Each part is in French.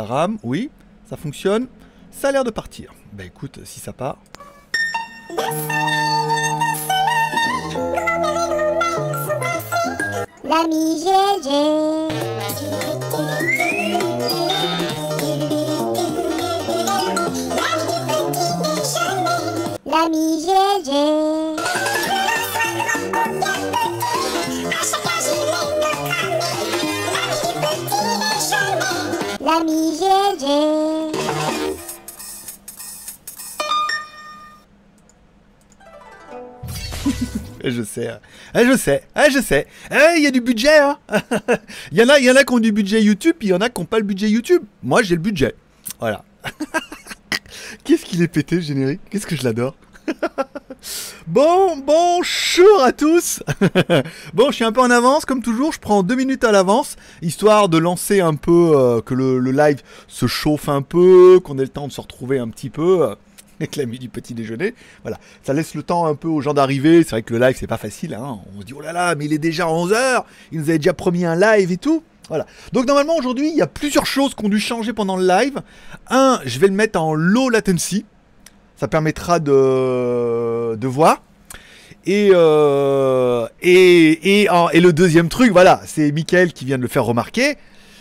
Ça rame, oui. Ça fonctionne. Ça a l'air de partir. Bah écoute, si ça part. L'ami GG. L'ami. Eh, Je sais, eh, je sais, eh, je sais. Il y a du budget, hein. Il y en a, qui ont du budget YouTube, puis il y en a qui n'ont pas le budget YouTube. Moi, j'ai le budget. Voilà. Qu'est-ce qu'il est pété, générique? Qu'est-ce que je l'adore? Bon, bonjour à tous Bon, je suis un peu en avance, comme toujours, je prends deux minutes à l'avance, histoire de lancer un peu, euh, que le, live se chauffe un peu, qu'on ait le temps de se retrouver un petit peu, euh, avec l'ami du petit déjeuner. Voilà, ça laisse le temps un peu aux gens d'arriver, c'est vrai que le live c'est pas facile, hein. on se dit oh là là, mais il est déjà 11h, il nous avait déjà promis un live et tout. Voilà. Donc normalement aujourd'hui, il y a plusieurs choses qui ont dû changer pendant le live. Un, je vais le mettre en low latency. Ça permettra de, de voir. Et, euh, et, et, le deuxième truc, voilà, c'est Mickaël qui vient de le faire remarquer.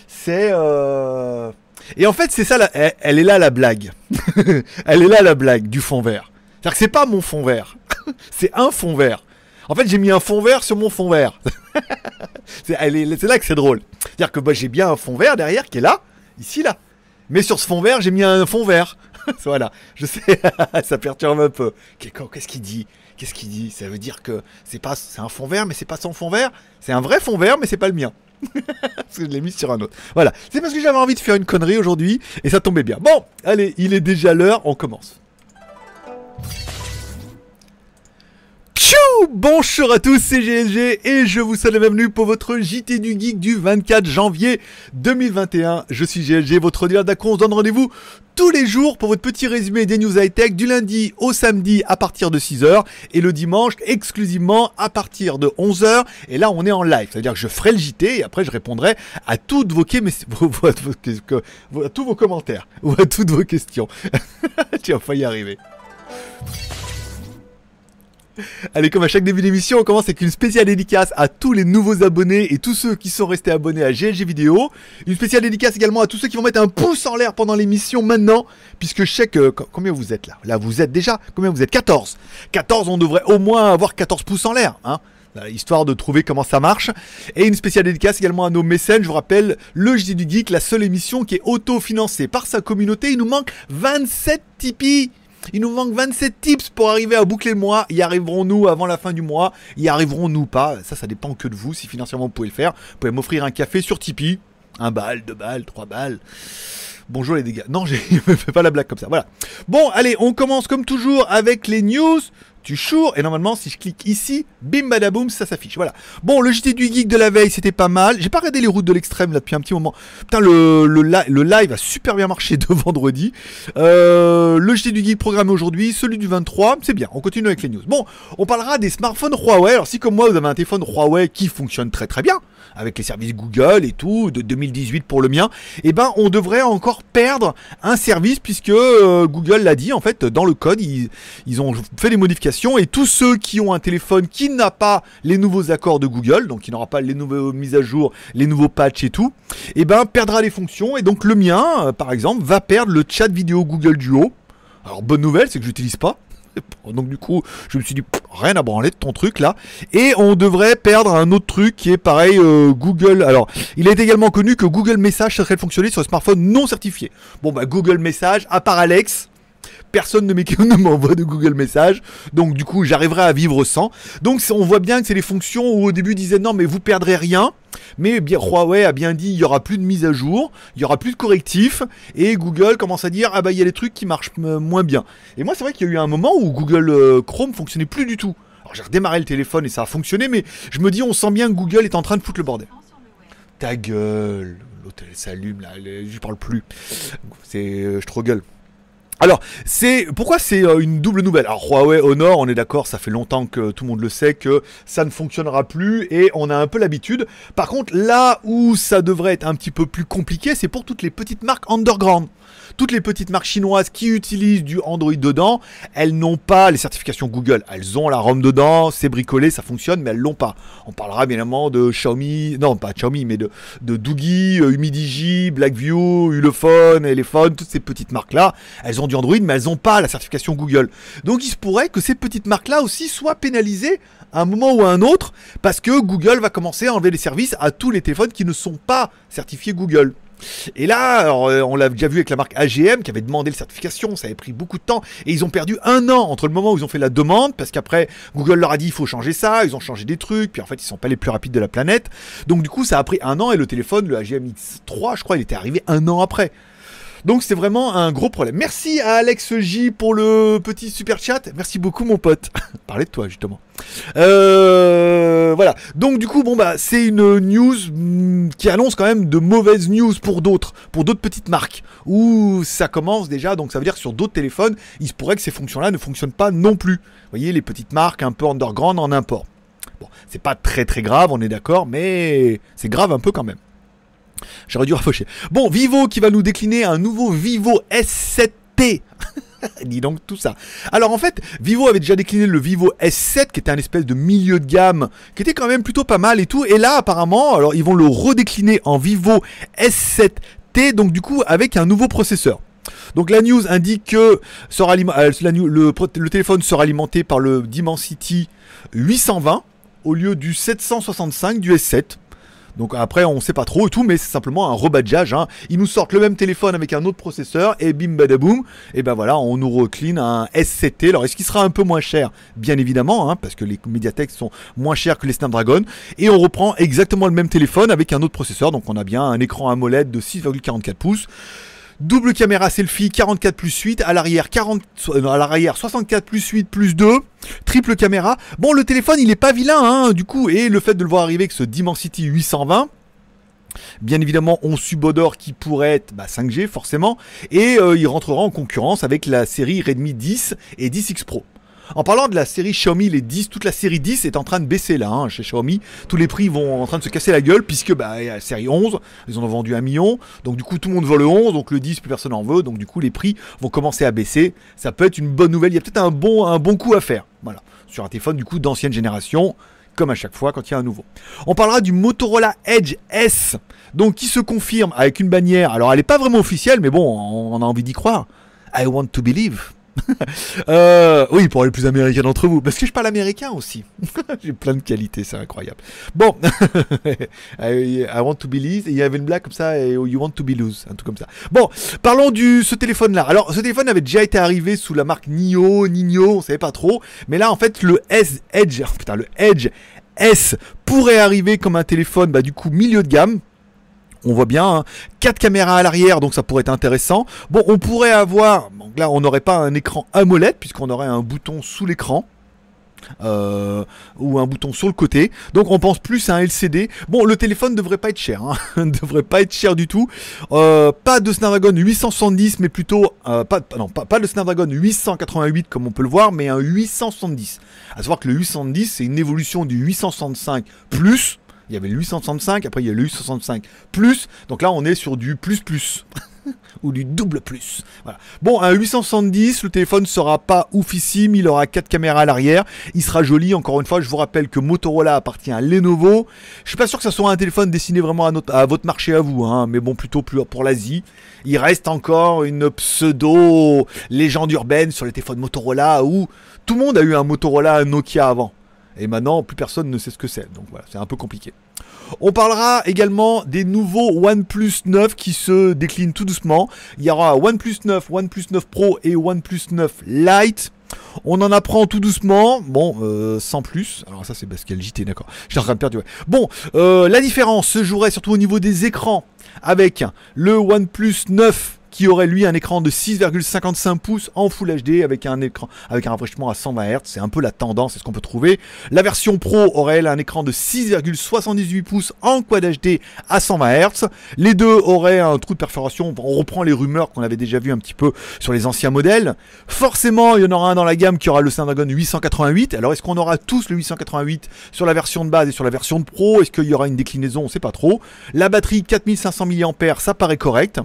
C'est. euh, Et en fait, c'est ça, la- elle, est là la blague. elle est là la blague du fond vert. C'est-à-dire que c'est pas mon fond vert. c'est un fond vert. En fait, j'ai mis un fond vert sur mon fond vert. c'est là que c'est drôle. C'est-à-dire que bah, j'ai bien un fond vert derrière qui est là, ici, là. Mais sur ce fond vert, j'ai mis un fond vert. voilà, je sais, ça perturbe un peu. Qu'est- Qu'est-ce qu'il dit? Qu'est-ce qu'il dit? Ça veut dire que c'est pas, c'est un fond vert, mais c'est pas son fond vert. C'est un vrai fond vert, mais c'est pas le mien. parce que je l'ai mis sur un autre. Voilà, c'est parce que j'avais envie de faire une connerie aujourd'hui et ça tombait bien. Bon, allez, il est déjà l'heure, on commence. Tchou Bonjour à tous, c'est GLG et je vous souhaite la bienvenue pour votre JT du Geek du 24 janvier 2021. Je suis GLG, votre dealer d'accro. On se donne rendez-vous tous les jours pour votre petit résumé des news high-tech du lundi au samedi à partir de 6h et le dimanche exclusivement à partir de 11h. Et là, on est en live, c'est-à-dire que je ferai le JT et après je répondrai à toutes vos, tous vos commentaires ou à toutes vos questions. tu vas pas y arriver. Allez, comme à chaque début d'émission, on commence avec une spéciale dédicace à tous les nouveaux abonnés et tous ceux qui sont restés abonnés à GLG Vidéo. Une spéciale dédicace également à tous ceux qui vont mettre un pouce en l'air pendant l'émission maintenant, puisque je sais que... co- Combien vous êtes là? Là, vous êtes déjà... Combien vous êtes? 14 14, on devrait au moins avoir 14 pouces en l'air, hein histoire de trouver comment ça marche. Et une spéciale dédicace également à nos mécènes. Je vous rappelle, le JT du Geek, la seule émission qui est auto-financée par sa communauté. Il nous manque 27 Tipeee. Il nous manque 27 tips pour arriver à boucler le mois. Y arriverons-nous avant la fin du mois? Y arriverons-nous pas? Ça, ça dépend que de vous. Si financièrement vous pouvez le faire, vous pouvez m'offrir un café sur Tipeee. Un balle, deux balles, trois balles. Bonjour les dégâts. Non, je me fais pas la blague comme ça. Voilà. Bon, allez, on commence comme toujours avec les news. Tu chours et normalement si je clique ici, bim badaboum, ça s'affiche. Voilà. Bon, le JT du geek de la veille, c'était pas mal. J'ai pas regardé les routes de l'extrême là depuis un petit moment. Putain, le, le, le live a super bien marché de vendredi. Euh, le JT du geek programmé aujourd'hui, celui du 23, c'est bien. On continue avec les news. Bon, on parlera des smartphones Huawei. Alors si comme moi vous avez un téléphone Huawei qui fonctionne très très bien avec les services Google et tout de 2018 pour le mien, eh ben on devrait encore perdre un service puisque euh, Google l'a dit en fait dans le code ils ont fait des modifications et tous ceux qui ont un téléphone qui n'a pas les nouveaux accords de Google donc qui n'aura pas les nouvelles mises à jour, les nouveaux patchs et tout, eh ben perdra les fonctions et donc le mien euh, par exemple va perdre le chat vidéo Google Duo. Alors bonne nouvelle c'est que je l'utilise pas. Donc du coup, je me suis dit rien à branler de ton truc là. Et on devrait perdre un autre truc qui est pareil euh, Google. Alors, il est également connu que Google Message serait fonctionner sur le smartphone non certifié. Bon bah Google Message, à part Alex, personne ne m'envoie de Google Message. Donc du coup, j'arriverai à vivre sans. Donc on voit bien que c'est les fonctions où au début ils disaient non mais vous perdrez rien. Mais Huawei a bien dit il y aura plus de mise à jour, il y aura plus de correctifs et Google commence à dire ah bah il y a des trucs qui marchent euh, moins bien. Et moi c'est vrai qu'il y a eu un moment où Google euh, Chrome fonctionnait plus du tout. Alors j'ai redémarré le téléphone et ça a fonctionné mais je me dis on sent bien que Google est en train de foutre le bordel. Ta gueule, elle s'allume là, je parle plus. C'est euh, je te regueule. Alors, c'est pourquoi c'est euh, une double nouvelle? Alors Huawei Honor, on est d'accord, ça fait longtemps que tout le monde le sait que ça ne fonctionnera plus et on a un peu l'habitude. Par contre, là où ça devrait être un petit peu plus compliqué, c'est pour toutes les petites marques underground. Toutes les petites marques chinoises qui utilisent du Android dedans, elles n'ont pas les certifications Google. Elles ont la ROM dedans, c'est bricolé, ça fonctionne, mais elles l'ont pas. On parlera bien évidemment de Xiaomi, non pas Xiaomi, mais de, de Doogie, euh, Humidigi, Blackview, Ulefone, Elephone, toutes ces petites marques-là. Elles ont du Android, mais elles n'ont pas la certification Google. Donc il se pourrait que ces petites marques-là aussi soient pénalisées à un moment ou à un autre, parce que Google va commencer à enlever les services à tous les téléphones qui ne sont pas certifiés Google. Et là, euh, on l'a déjà vu avec la marque AGM qui avait demandé la certification, ça avait pris beaucoup de temps et ils ont perdu un an entre le moment où ils ont fait la demande parce qu'après Google leur a dit il faut changer ça, ils ont changé des trucs, puis en fait ils sont pas les plus rapides de la planète. Donc du coup ça a pris un an et le téléphone, le AGM X3 je crois, il était arrivé un an après. Donc c'est vraiment un gros problème. Merci à Alex J pour le petit super chat. Merci beaucoup mon pote. Parlez de toi justement. Euh, voilà. Donc du coup bon bah c'est une news mm, qui annonce quand même de mauvaises news pour d'autres, pour d'autres petites marques où ça commence déjà. Donc ça veut dire que sur d'autres téléphones, il se pourrait que ces fonctions-là ne fonctionnent pas non plus. Vous voyez les petites marques un peu underground en import. Bon, c'est pas très très grave, on est d'accord, mais c'est grave un peu quand même. J'aurais dû rafaucher. Bon, Vivo qui va nous décliner un nouveau Vivo S7T. Dis donc tout ça. Alors en fait, Vivo avait déjà décliné le Vivo S7 qui était un espèce de milieu de gamme qui était quand même plutôt pas mal et tout. Et là apparemment, alors ils vont le redécliner en Vivo S7T donc du coup avec un nouveau processeur. Donc la news indique que euh, le téléphone sera alimenté par le Dimensity 820 au lieu du 765 du S7. Donc après, on sait pas trop et tout, mais c'est simplement un rebadgeage. Hein. Ils nous sortent le même téléphone avec un autre processeur et bim badaboum. Et ben voilà, on nous recline un S7T. Alors est-ce qu'il sera un peu moins cher? Bien évidemment, hein, parce que les Mediatek sont moins chers que les Snapdragon. Et on reprend exactement le même téléphone avec un autre processeur. Donc on a bien un écran AMOLED de 6,44 pouces. Double caméra selfie 44 plus 8, à l'arrière 40 euh, à l'arrière 64 plus 8 plus 2, triple caméra. Bon le téléphone il est pas vilain hein, du coup et le fait de le voir arriver avec ce Dimensity 820 Bien évidemment, on subodore qui pourrait être 5G bah, forcément, et euh, il rentrera en concurrence avec la série Redmi 10 et 10X Pro. En parlant de la série Xiaomi, les 10, toute la série 10 est en train de baisser là, hein, chez Xiaomi. Tous les prix vont en train de se casser la gueule, puisque bah, la série 11, ils en ont vendu un million. Donc du coup, tout le monde veut le 11, donc le 10, plus personne en veut. Donc du coup, les prix vont commencer à baisser. Ça peut être une bonne nouvelle. Il y a peut-être un bon, un bon coup à faire. Voilà. Sur un téléphone du coup d'ancienne génération comme à chaque fois quand il y a un nouveau. On parlera du Motorola Edge S, donc qui se confirme avec une bannière. Alors elle n'est pas vraiment officielle, mais bon, on a envie d'y croire. I want to believe. Euh, oui, pour les plus américains d'entre vous. Parce que je parle américain aussi. J'ai plein de qualités, c'est incroyable. Bon, I, want to believe. il y avait une blague comme ça, et you want to be lose, un truc comme ça. Bon, parlons du ce téléphone-là. Alors, ce téléphone avait déjà été arrivé sous la marque Nio, Nino, on savait pas trop. Mais là, en fait, le S Edge, le Edge S pourrait arriver comme un téléphone, bah du coup milieu de gamme on voit bien, 4 hein. caméras à l'arrière, donc ça pourrait être intéressant. Bon, on pourrait avoir, donc là on n'aurait pas un écran AMOLED, puisqu'on aurait un bouton sous l'écran. Euh, ou un bouton sur le côté. Donc on pense plus à un LCD. Bon, le téléphone devrait pas être cher, hein. devrait pas être cher du tout. Euh, pas de Snapdragon 870, mais plutôt euh, pas, non, pas, pas, Snapdragon 888 comme on peut le voir, mais un 870. À savoir que le 870 c'est une évolution du 865 plus il y avait le 865, après il y a le 865 plus, donc là on est sur du plus plus. ou du double plus. Bon, un 870, le téléphone sera pas oufissime, il aura 4 caméras à l'arrière, il sera joli. Encore une fois, je vous rappelle que Motorola appartient à Lenovo. Je suis pas sûr que ça soit un téléphone destiné vraiment à, votre marché à vous, hein, mais bon, plutôt pour l'Asie. Il reste encore une pseudo légende urbaine sur les téléphones Motorola où tout le monde a eu un Motorola, un Nokia avant. Et maintenant, plus personne ne sait ce que c'est. Donc voilà, c'est un peu compliqué. On parlera également des nouveaux OnePlus 9 qui se déclinent tout doucement. Il y aura OnePlus 9, OnePlus 9 Pro et OnePlus 9 Lite. On en apprend tout doucement, bon, euh, sans plus. Alors ça c'est parce qu'il JT, d'accord. J'ai en train de perdre. Bon, euh, la différence se jouerait surtout au niveau des écrans avec le OnePlus 9 qui aurait lui un écran de 6,55 pouces en Full HD avec un écran avec un rafraîchissement à 120 Hz. C'est un peu la tendance, c'est ce qu'on peut trouver. La version Pro aurait elle un écran de 6,78 pouces en Quad HD à 120 Hz. Les deux auraient un trou de perforation. On reprend les rumeurs qu'on avait déjà vu un petit peu sur les anciens modèles. Forcément, il y en aura un dans la gamme qui aura le Snapdragon 888. Alors est-ce qu'on aura tous le 888 sur la version de base et sur la version Pro? Est-ce qu'il y aura une déclinaison? On sait pas trop. La batterie 4500 mAh, ça paraît correct.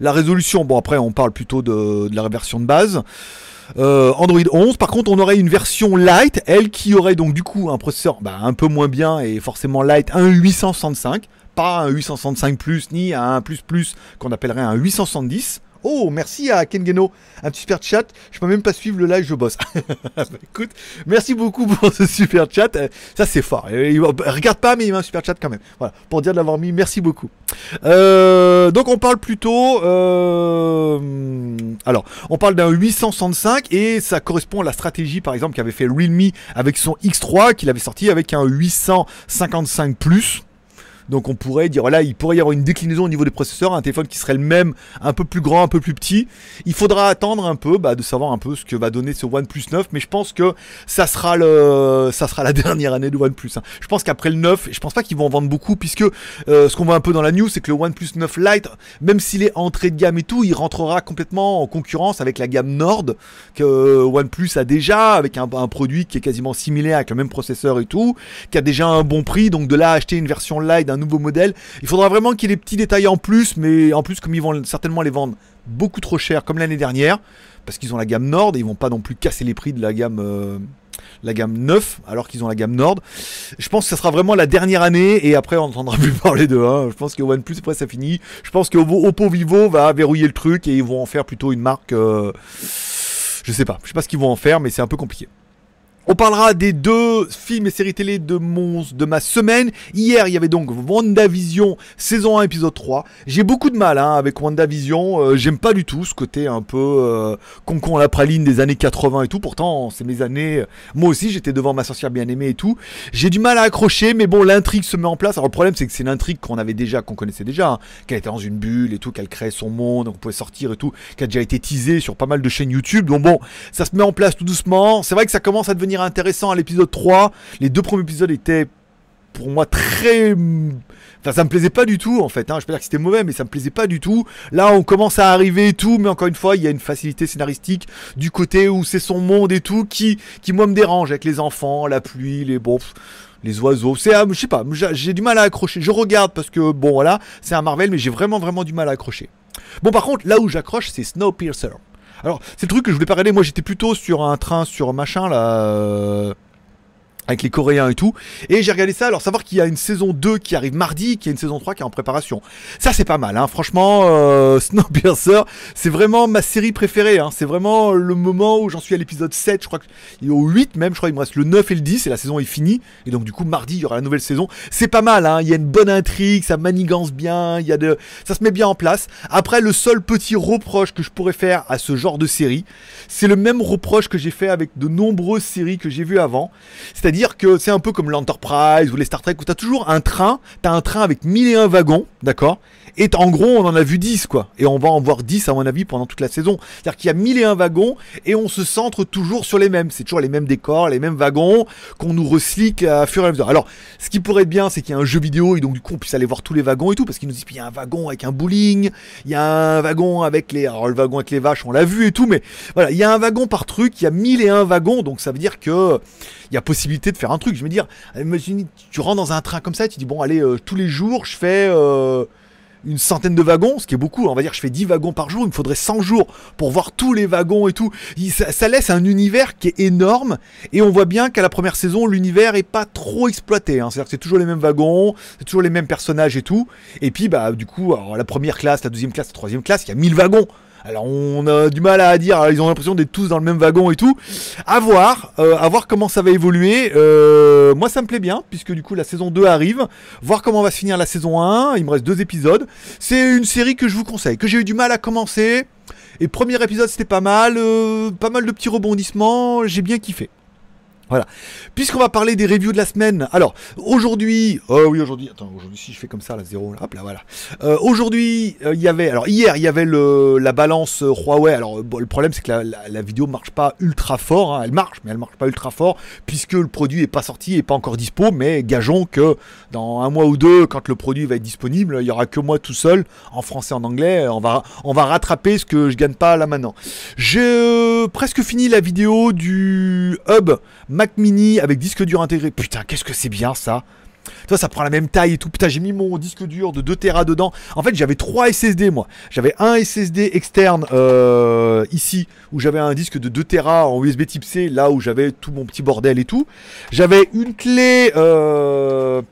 La résolution, bon après on parle plutôt de, la version de base. Euh, Android 11. Par contre, on aurait une version light, elle qui aurait donc du coup un processeur bah, un peu moins bien et forcément light, un 865, pas un 865 plus ni un plus plus qu'on appellerait un 870. Oh, merci à Kengeno. Un petit super chat. Je peux même pas suivre le live, je bosse. Bah, écoute, merci beaucoup pour ce super chat. Euh, ça, c'est fort. Il, regarde pas, mais il met un super chat quand même. Voilà, pour dire de l'avoir mis. Merci beaucoup. Euh, donc, on parle plutôt. Euh, alors, on parle d'un 865 et ça correspond à la stratégie, par exemple, qu'avait fait Realme avec son X3, qu'il avait sorti avec un 855 plus. Donc on pourrait dire, voilà, il pourrait y avoir une déclinaison au niveau des processeurs, un téléphone qui serait le même, un peu plus grand, un peu plus petit. Il faudra attendre un peu, bah, de savoir un peu ce que va donner ce OnePlus 9, mais je pense que ça sera le, ça sera la dernière année de OnePlus. Hein. Je pense qu'après le 9, je pense pas qu'ils vont en vendre beaucoup, puisque euh, ce qu'on voit un peu dans la news, c'est que le OnePlus 9 Lite, même s'il est entrée de gamme et tout, il rentrera complètement en concurrence avec la gamme Nord que OnePlus a déjà, avec un, un produit qui est quasiment similaire avec le même processeur et tout, qui a déjà un bon prix, donc de là acheter une version Lite nouveau modèle. Il faudra vraiment qu'il y ait des petits détails en plus, mais en plus, comme ils vont certainement les vendre beaucoup trop cher, comme l'année dernière, parce qu'ils ont la gamme Nord et ils vont pas non plus casser les prix de la gamme. Euh, la gamme 9 alors qu'ils ont la gamme Nord. Je pense que ça sera vraiment la dernière année et après on n'entendra plus parler de hein. Je pense que OnePlus après ça finit. Je pense que Oppo Vivo va verrouiller le truc et ils vont en faire plutôt une marque. Euh, je sais pas, je sais pas ce qu'ils vont en faire mais c'est un peu compliqué. On parlera des deux films et séries télé de, mon, de ma semaine. Hier, il y avait donc WandaVision, saison 1, épisode 3. J'ai beaucoup de mal hein, avec WandaVision. Euh, J'aime pas du tout ce côté un peu euh, concon à la praline des années 80 et tout. Pourtant, c'est mes années. Moi aussi, j'étais devant ma sorcière bien-aimée et tout. J'ai du mal à accrocher, mais bon, l'intrigue se met en place. Alors, le problème, c'est que c'est l'intrigue qu'on avait déjà, qu'on connaissait déjà. Hein, qu'elle était dans une bulle et tout, qu'elle crée son monde, on pouvait sortir et tout. Qui a déjà été teasée sur pas mal de chaînes YouTube. Donc, bon, ça se met en place tout doucement. C'est vrai que ça commence à devenir intéressant à l'épisode 3. Les deux premiers épisodes étaient pour moi très Enfin, ça me plaisait pas du tout en fait. Hein. Je peux dire que c'était mauvais, mais ça me plaisait pas du tout. Là, on commence à arriver et tout, mais encore une fois, il y a une facilité scénaristique du côté où c'est son monde et tout qui, qui moi me dérange avec les enfants, la pluie, les bon, les oiseaux. C'est, je sais pas, j'ai du mal à accrocher. Je regarde parce que bon voilà, c'est un Marvel, mais j'ai vraiment vraiment du mal à accrocher. Bon, par contre, là où j'accroche, c'est Snowpiercer. Alors, c'est le truc que je voulais pas regarder. Moi, j'étais plutôt sur un train, sur machin là. Avec les Coréens et tout. Et j'ai regardé ça, alors savoir qu'il y a une saison 2 qui arrive mardi, qu'il y a une saison 3 qui est en préparation. Ça c'est pas mal, hein. franchement, euh, Snowpiercer, c'est vraiment ma série préférée. Hein. C'est vraiment le moment où j'en suis à l'épisode 7, je crois que au 8 même, je crois qu'il me reste le 9 et le 10 et la saison est finie. Et donc du coup mardi il y aura la nouvelle saison. C'est pas mal, hein. il y a une bonne intrigue, ça manigance bien, il y a de... ça se met bien en place. Après le seul petit reproche que je pourrais faire à ce genre de série, c'est le même reproche que j'ai fait avec de nombreuses séries que j'ai vues avant. C'est c'est-à-dire que c'est un peu comme l'Enterprise ou les Star Trek où t'as toujours un train, t'as un train avec mille et un wagons, d'accord? Et en gros, on en a vu 10, quoi. Et on va en voir 10, à mon avis, pendant toute la saison. C'est-à-dire qu'il y a mille et un wagons et on se centre toujours sur les mêmes. C'est toujours les mêmes décors, les mêmes wagons qu'on nous recycle à fur et à mesure. Alors, ce qui pourrait être bien, c'est qu'il y a un jeu vidéo et donc du coup, on puisse aller voir tous les wagons et tout parce qu'il nous dit, il y a un wagon avec un bowling, il y a un wagon avec les, alors le wagon avec les vaches, on l'a vu et tout, mais voilà, il y a un wagon par truc, il y a mille et un wagons, donc ça veut dire que il y a possibilité de faire un truc. Je veux dire, imagine, tu rentres dans un train comme ça et tu dis, bon, allez, euh, tous les jours, je fais euh, une centaine de wagons, ce qui est beaucoup. On va dire, je fais 10 wagons par jour. Il me faudrait 100 jours pour voir tous les wagons et tout. Ça, laisse un univers qui est énorme. Et on voit bien qu'à la première saison, l'univers est pas trop exploité. Hein. C'est-à-dire que c'est toujours les mêmes wagons, c'est toujours les mêmes personnages et tout. Et puis, bah, du coup, la première classe, la deuxième classe, la troisième classe, il y a 1000 wagons. Alors on a du mal à dire, ils ont l'impression d'être tous dans le même wagon et tout. À voir, euh, à voir comment ça va évoluer. Euh, moi ça me plaît bien, puisque du coup la saison 2 arrive. Voir comment va se finir la saison 1, il me reste deux épisodes. C'est une série que je vous conseille, que j'ai eu du mal à commencer. Et premier épisode c'était pas mal, euh, pas mal de petits rebondissements, j'ai bien kiffé. Voilà. Puisqu'on va parler des reviews de la semaine. Alors, aujourd'hui, oh oui, aujourd'hui, attends, aujourd'hui, si je fais comme ça, la zéro, hop là, voilà. Euh, aujourd'hui, euh, il y avait, alors hier, il y avait le, la balance Huawei. Alors, le problème, c'est que la, vidéo marche pas ultra fort. hein. Elle marche, mais elle marche pas ultra fort, puisque le produit est pas sorti et pas encore dispo. Mais gageons que dans un mois ou deux, quand le produit va être disponible, il y aura que moi tout seul, en français, en anglais. On va, rattraper ce que je gagne pas là maintenant. J'ai presque fini la vidéo du hub Mac Mini avec disque dur intégré. Putain, qu'est-ce que c'est bien ça toi, ça prend la même taille et tout. Putain, j'ai mis mon disque dur de 2 Tera dedans. En fait, j'avais 3 SSD, moi. J'avais un SSD externe euh, ici, où j'avais un disque de 2 Tera en USB type C, là où j'avais tout mon petit bordel et tout. J'avais une clé. Euh,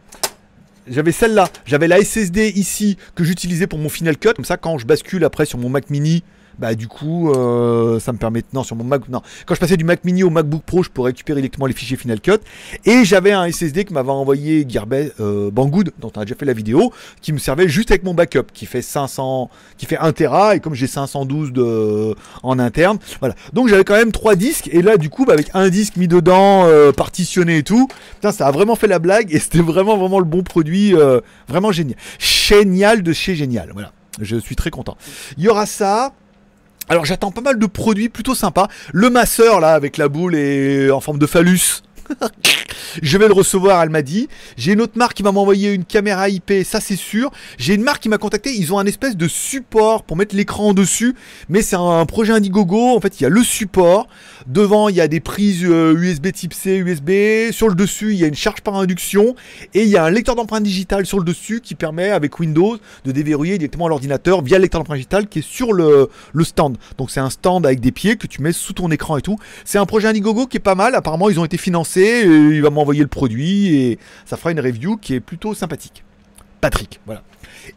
j'avais celle-là. J'avais la SSD ici que j'utilisais pour mon Final Cut. Comme ça, quand je bascule après sur mon Mac Mini, bah du coup, euh, ça me permet non sur mon Mac non quand je passais du Mac Mini au MacBook Pro, je pourrais récupérer directement les fichiers Final Cut. Et j'avais un SSD que m'avait envoyé Gearbest euh, Banggood, dont on a déjà fait la vidéo, qui me servait juste avec mon backup, qui fait 500, qui fait 1 Tera et comme j'ai 512 de en interne, voilà. Donc j'avais quand même trois disques et là du coup bah, avec un disque mis dedans, euh, partitionné et tout, putain ça a vraiment fait la blague et c'était vraiment vraiment le bon produit, vraiment génial, génial de chez génial, voilà. Je suis très content. Il y aura ça. Alors j'attends pas mal de produits plutôt sympas. Le masseur là avec la boule et en forme de phallus. Je vais le recevoir, elle m'a dit. J'ai une autre marque qui va m'envoyer une caméra IP, ça c'est sûr. J'ai une marque qui m'a contacté, ils ont un espèce de support pour mettre l'écran dessus, mais c'est un projet Indiegogo. En fait, il y a le support. Devant, il y a des prises euh, USB type C, USB. Sur le dessus, il y a une charge par induction et il y a un lecteur d'empreintes digitales sur le dessus qui permet avec Windows de déverrouiller directement l'ordinateur via le lecteur d'empreintes digitales qui est sur le, le stand. Donc c'est un stand avec des pieds que tu mets sous ton écran et tout. C'est un projet Indiegogo qui est pas mal. Apparemment, ils ont été financés. Et il va m'envoyer le produit et ça fera une review qui est plutôt sympathique. Patrick, voilà.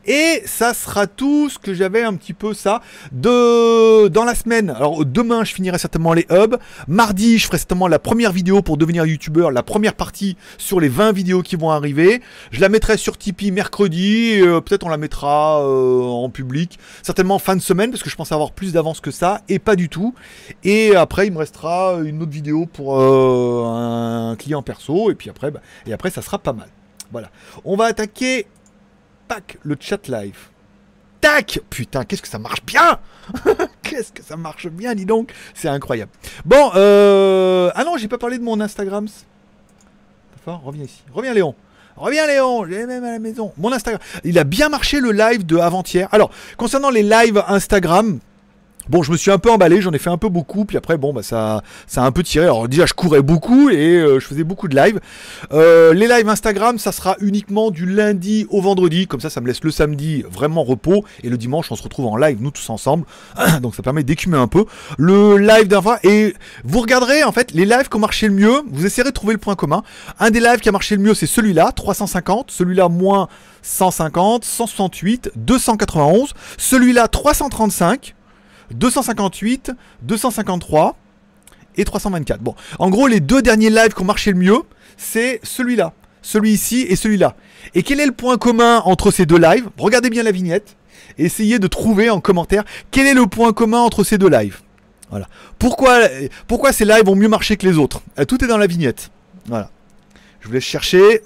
Et ça sera tout ce que j'avais un petit peu ça dans la semaine. Alors demain je finirai certainement les hubs. Mardi je ferai certainement la première vidéo pour devenir youtubeur, la première partie sur les 20 vidéos qui vont arriver. Je la mettrai sur Tipeee mercredi. euh, Peut-être on la mettra euh, en public. Certainement fin de semaine parce que je pense avoir plus d'avance que ça et pas du tout. Et après il me restera une autre vidéo pour euh, un client perso et puis après bah, après ça sera pas mal. Voilà. On va attaquer Tac, le chat live. Tac Putain, qu'est-ce que ça marche bien Qu'est-ce que ça marche bien, dis donc C'est incroyable. Bon, euh... Ah non, j'ai pas parlé de mon Instagram. Reviens ici. Reviens Léon. Reviens Léon, j'ai même à la maison. Mon Instagram. Il a bien marché le live de avant-hier. Alors, concernant les lives Instagram, Bon, je me suis un peu emballé, j'en ai fait un peu beaucoup, puis après, bon, bah ça, a un peu tiré. Alors déjà, je courais beaucoup et euh, je faisais beaucoup de live. Euh, les lives Instagram, ça sera uniquement du lundi au vendredi, comme ça, ça me laisse le samedi vraiment repos et le dimanche, on se retrouve en live nous tous ensemble. Donc ça permet d'écumer un peu le live d'un fois. Et vous regarderez en fait les lives qui ont marché le mieux. Vous essayerez de trouver le point commun. Un des lives qui a marché le mieux, c'est celui-là, 350. Celui-là moins 150, 168, 291. Celui-là 335. 258, 253 et 324. Bon, en gros, les deux derniers lives qui ont marché le mieux, c'est celui-là, celui ici et celui-là. Et quel est le point commun entre ces deux lives? Regardez bien la vignette et essayez de trouver en commentaire quel est le point commun entre ces deux lives. Voilà. Pourquoi, ces lives ont mieux marché que les autres? Euh, Tout est dans la vignette. Voilà. Je vous chercher.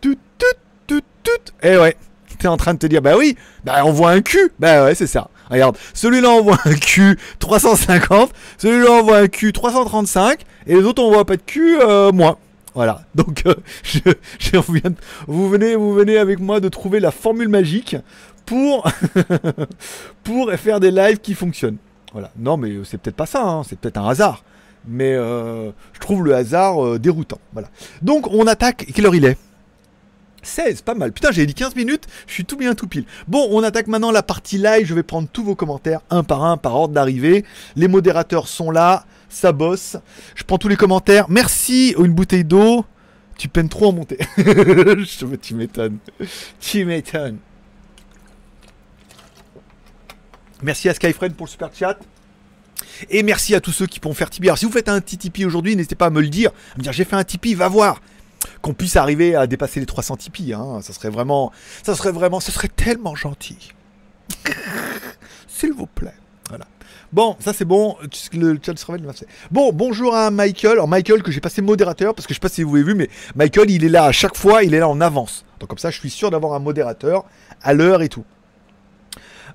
Tout, tout, tout, tout. Eh ouais. T'es en train de te dire, bah oui, bah on voit un cul. Bah ouais, c'est ça. Regarde, celui-là on voit un cul 350, celui-là on voit un cul 335, et les autres on pas de cul euh, moins. Voilà. Donc euh, je, je reviens- vous venez, vous venez avec moi de trouver la formule magique pour pour faire des lives qui fonctionnent. Voilà. Non, mais c'est peut-être pas ça. hein, c'est peut-être un hasard. Mais euh, je trouve le hasard euh, déroutant. Voilà. Donc on attaque. Quelle heure il est? 16, pas mal. Putain, j'avais dit 15 minutes, je suis tout bien tout pile. Bon, on attaque maintenant la partie live. Je vais prendre tous vos commentaires un par un, par ordre d'arrivée. Les modérateurs sont là, ça bosse. Je prends tous les commentaires. Merci, oh, une bouteille d'eau. Tu peines trop en montée. Je- tu m'étonnes. Tu m'étonnes. Merci à Skyfriend pour le super chat. Et merci à tous ceux qui pourront faire Tipeee. Alors, si vous faites un Tipeee aujourd'hui, n'hésitez pas à me le dire. À me dire, j'ai fait un Tipeee, va voir qu'on puisse arriver à dépasser les 300 Tipeee. Hein. Ça serait vraiment, ça serait vraiment, ce serait tellement gentil. S'il vous plaît. Voilà. Bon, ça c'est bon. Le chat. Bon, bonjour à Michael. Alors Michael que j'ai passé modérateur parce que je sais pas si vous avez vu, mais Michael il est là à chaque fois, il est là en avance. Donc comme ça, je suis sûr d'avoir un modérateur à l'heure et tout.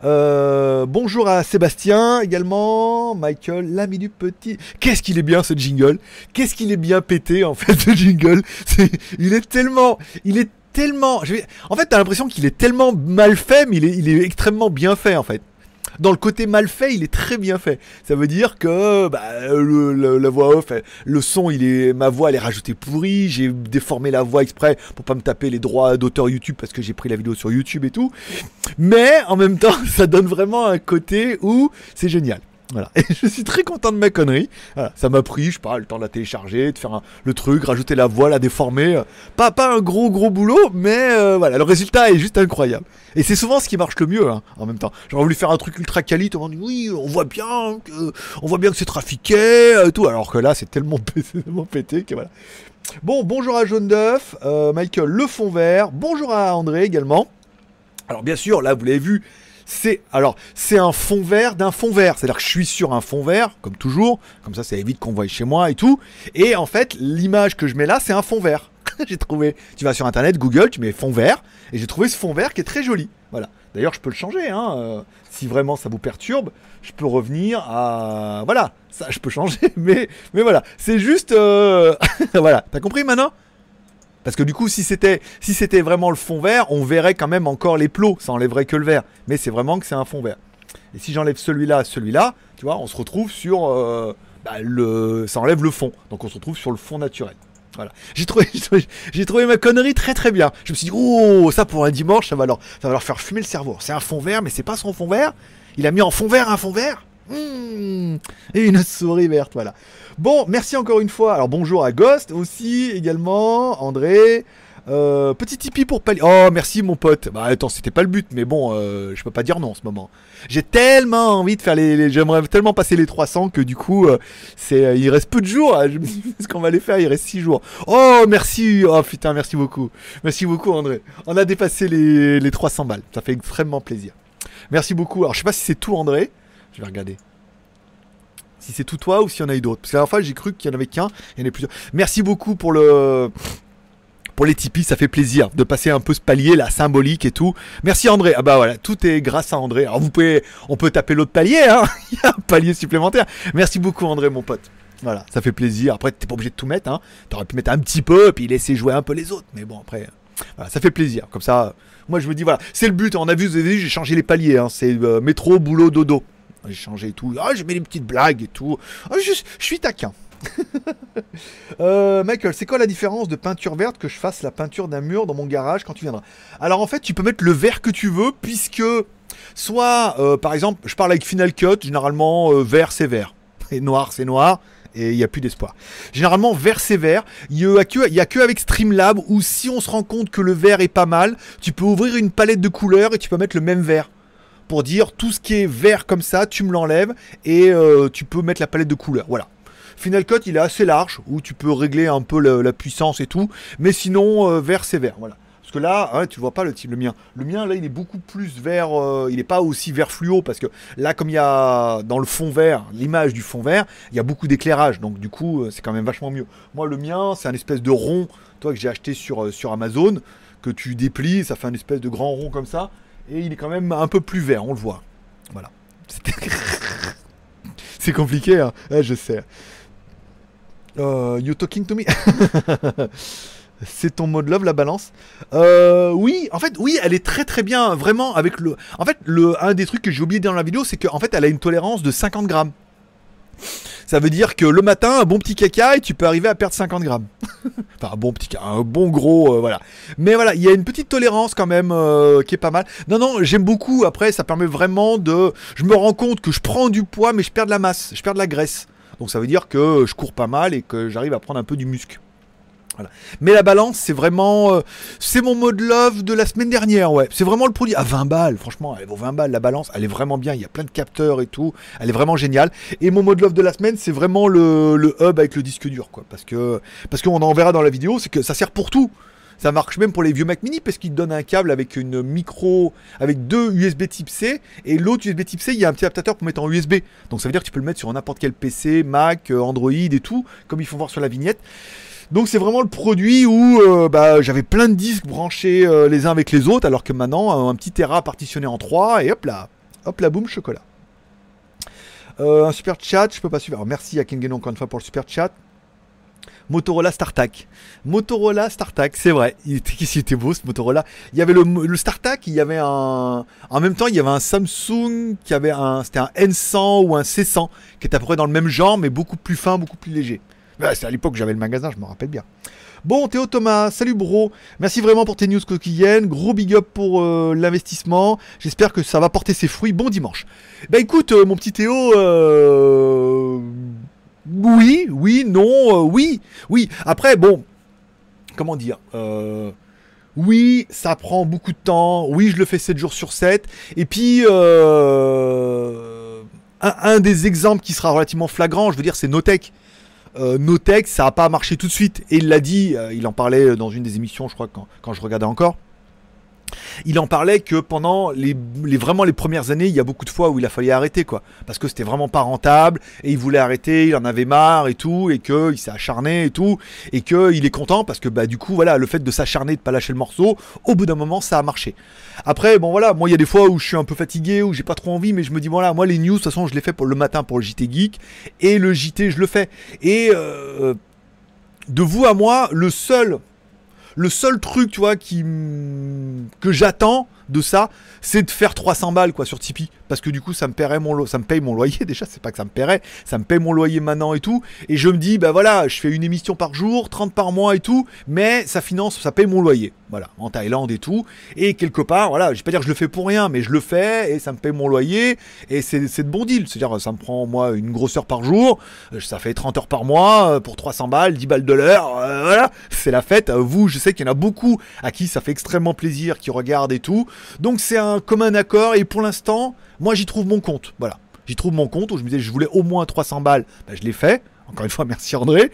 Euh, bonjour à Sébastien également, Michael, l'ami du petit. Qu'est-ce qu'il est bien ce jingle? Qu'est-ce qu'il est bien pété en fait ce jingle? Il est tellement, il est tellement. je vais- En fait, t'as l'impression qu'il est tellement mal fait, mais il est extrêmement bien fait en fait. Dans le côté mal fait, il est très bien fait. Ça veut dire que bah, le- la voix off, le son, il est, ma voix, elle est rajoutée pourrie. J'ai déformé la voix exprès pour pas me taper les droits d'auteur YouTube parce que j'ai pris la vidéo sur YouTube et tout. Mais en même temps, ça donne vraiment un côté où c'est génial. Et je suis très content de ma connerie. Ça m'a pris, je sais le temps de la télécharger, de faire un- le truc, rajouter la voix, la déformer. Pas, pas un gros gros boulot, mais euh, voilà, le résultat est juste incroyable. Et c'est souvent ce qui marche le mieux hein, en même temps. J'aurais voulu faire un truc ultra quali, tout dit oui, on voit bien que, on voit bien que c'est trafiqué, euh, tout. Alors que là, c'est tellement, pé- c'est tellement pété que voilà. Bon, bonjour à Jaune d'œuf, euh, Michael Le Fond Vert, bonjour à André également. Alors bien sûr, là vous l'avez vu, c'est alors c'est un fond vert d'un fond vert, c'est-à-dire que je suis sur un fond vert comme toujours, comme ça ça évite qu'on voie chez moi et tout. Et en fait, l'image que je mets là, c'est un fond vert. j'ai trouvé. Tu vas sur internet, Google, tu mets fond vert et j'ai trouvé ce fond vert qui est très joli. Voilà. D'ailleurs, je peux le changer hein, euh, si vraiment ça vous perturbe, je peux revenir à voilà, ça je peux changer mais voilà, c'est juste euh, voilà, t'as compris maintenant parce que du coup, si c'était si c'était vraiment le fond vert, on verrait quand même encore les plots, ça enlèverait que le vert. Mais c'est vraiment que c'est un fond vert. Et si j'enlève celui-là, celui-là, tu vois, on se retrouve sur euh, bah, le, ça enlève le fond, donc on se retrouve sur le fond naturel. Voilà. J'ai trouvé, j'ai trouvé, ma connerie très très bien. Je me suis dit, oh, ça pour un dimanche, ça va leur, ça va leur faire fumer le cerveau. C'est un fond vert, mais c'est pas son fond vert. Il a mis en fond vert un fond vert. Mmh. Et une souris verte, voilà. Bon, merci encore une fois. Alors bonjour à Ghost aussi, également, André. Euh, petit Tipeee pour pallier. Oh, merci mon pote. Bah attends, c'était pas le but, mais bon, euh, je peux pas dire non en ce moment. J'ai tellement envie de faire les. J'aimerais tellement passer les 300 que du coup, euh, il reste peu de jours. hein. Ce qu'on va les faire, il reste 6 jours. Oh, merci. Oh putain, merci beaucoup. Merci beaucoup, André. On a dépassé les, les 300 balles. Ça fait extrêmement plaisir. Merci beaucoup. Alors, je sais pas si c'est tout, André. Je vais regarder. Si c'est tout toi ou s'il y en a eu d'autres. Parce que la dernière fois, j'ai cru qu'il y en avait qu'un. Il y en a plusieurs. Merci beaucoup pour le. Pour les Tipeee, ça fait plaisir de passer un peu ce palier là, symbolique et tout. Merci André. Ah bah voilà, tout est grâce à André. Alors vous pouvez, on peut taper l'autre palier, hein. Il y a un palier supplémentaire. Merci beaucoup André, mon pote. Voilà, ça fait plaisir. Après, t'es pas obligé de tout mettre, hein. T'aurais pu mettre un petit peu, puis laisser jouer un peu les autres. Mais bon, après, voilà, ça fait plaisir. Comme ça, moi je me dis voilà, c'est le but. On a vu, vous avez vu, j'ai changé les paliers. Hein. C'est euh, métro, boulot, dodo. J'ai changé et tout. Ah, j'ai mis des petites blagues et tout. Ah, je, je suis taquin. Euh, Michael, c'est quoi la différence de peinture verte que je fasse la peinture d'un mur dans mon garage quand tu viendras? Alors en fait, tu peux mettre le vert que tu veux, puisque soit, euh, par exemple, je parle avec Final Cut, généralement euh, vert c'est vert, et noir c'est noir, et il n'y a plus d'espoir. Généralement, vert c'est vert, il n'y a, a que avec Streamlab où si on se rend compte que le vert est pas mal, tu peux ouvrir une palette de couleurs et tu peux mettre le même vert. Pour dire tout ce qui est vert comme ça, tu me l'enlèves et euh, tu peux mettre la palette de couleurs. Voilà. Final Cut, il est assez large, où tu peux régler un peu la puissance et tout. Mais sinon, euh, vert, c'est vert. Voilà. Parce que là, tu vois pas le type, le mien. Le mien, là, il est beaucoup plus vert. euh, il n'est pas aussi vert fluo. Parce que là, comme il y a dans le fond vert, l'image du fond vert, il y a beaucoup d'éclairage. Donc, du coup, c'est quand même vachement mieux. Moi, le mien, c'est un espèce de rond, toi, que j'ai acheté sur, sur Amazon, que tu déplies, ça fait un espèce de grand rond comme ça. Et il est quand même un peu plus vert, on le voit. Voilà. C'est compliqué, hein. Je sais. Euh, you talking to me? C'est ton mode love la balance? Euh, Oui, en fait, oui, elle est très très bien, vraiment avec le. En fait, le un des trucs que j'ai oublié dans la vidéo, c'est qu'en fait, elle a une tolérance de 50 grammes. Ça veut dire que le matin, un bon petit caca et tu peux arriver à perdre 50 grammes. enfin, un bon petit un bon gros, euh, voilà. Mais voilà, il y a une petite tolérance quand même euh, qui est pas mal. Non, non, j'aime beaucoup. Après, ça permet vraiment de. Je me rends compte que je prends du poids, mais je perds de la masse, je perds de la graisse. Donc ça veut dire que je cours pas mal et que j'arrive à prendre un peu du muscle. Mais la balance, c'est vraiment. euh, c'est mon mode love de la semaine dernière, ouais. C'est vraiment le produit. À 20 balles, franchement, elle vaut 20 balles la balance. Elle est vraiment bien. Il y a plein de capteurs et tout. Elle est vraiment géniale. Et mon mode love de la semaine, c'est vraiment le, le hub avec le disque dur, quoi. Parce que. Parce qu'on en verra dans la vidéo, c'est que ça sert pour tout. Ça marche même pour les vieux Mac Mini parce qu'ils donnent un câble avec une micro, avec deux USB Type C et l'autre USB Type C, il y a un petit adaptateur pour mettre en USB. Donc ça veut dire que tu peux le mettre sur n'importe quel PC, Mac, euh, Android et tout, comme il faut voir sur la vignette. Donc c'est vraiment le produit où euh, bah, j'avais plein de disques branchés euh, les uns avec les autres, alors que maintenant un petit Tera partitionné en trois et hop là, hop là, boum, chocolat. Euh, un super chat, je peux pas suivre. Alors merci à Kengen encore une fois pour le super chat. Motorola StarTAC. Motorola StarTAC, c'est vrai. Il était beau ce Motorola. Il y avait le, le StarTAC, il y avait un. En même temps, il y avait un Samsung qui avait un. C'était un N100 ou un C100 qui était à peu près dans le même genre, mais beaucoup plus fin, beaucoup plus léger. Ouais, c'est à l'époque que j'avais le magasin, je me rappelle bien. Bon, Théo Thomas, salut bro. Merci vraiment pour tes news quotidiennes. Gros big up pour euh, l'investissement. J'espère que ça va porter ses fruits. Bon dimanche. Bah écoute, euh, mon petit Théo, euh, oui, oui, non, oui, oui. Après, bon, comment dire Oui, ça prend beaucoup de temps. Oui, je le fais 7 jours sur 7. Et puis, un, un des exemples qui sera relativement flagrant, je veux dire, c'est Notech. Euh, Notech, ça n'a pas marché tout de suite. Et il l'a dit, euh, il en parlait dans une des émissions, je crois, quand je regardais encore. Il en parlait que pendant les, vraiment les premières années, il y a beaucoup de fois où il a fallu arrêter, quoi. Parce que c'était vraiment pas rentable, et il voulait arrêter, il en avait marre et tout, et que il s'est acharné et tout, et que il est content parce que bah du coup voilà, le fait de s'acharner, de pas lâcher le morceau, au bout d'un moment ça a marché. Après bon voilà, moi il y a des fois où je suis un peu fatigué, où j'ai pas trop envie, mais je me dis voilà, moi les news de toute façon je les fais pour le matin pour le JT Geek, et le JT je le fais. Et euh, de vous à moi, le seul le seul truc, tu vois, qui que j'attends de ça, c'est de faire 300 balles quoi sur Tipeee parce que du coup ça me paierait mon lo- ça me paye mon loyer déjà, c'est pas que ça me paierait, ça me paye mon loyer maintenant et tout et je me dis bah voilà, je fais une émission par jour, 30 par mois et tout, mais ça finance, ça paye mon loyer. Voilà, en Thaïlande et tout et quelque part voilà, je vais pas dire que je le fais pour rien, mais je le fais et ça me paye mon loyer et c'est de bon deal, c'est-à-dire ça me prend moi une grosse heure par jour, euh, ça fait 30 heures par mois euh, pour 300 balles, 10 balles de l'heure, euh, voilà, c'est la fête. Vous, je sais qu'il y en a beaucoup à qui ça fait extrêmement plaisir, qui regardent et tout. Donc c'est un commun accord et pour l'instant, moi j'y trouve mon compte. Voilà, j'y trouve mon compte où je me disais je voulais au moins 300 balles, Bah, je l'ai fait. Encore une fois, merci André.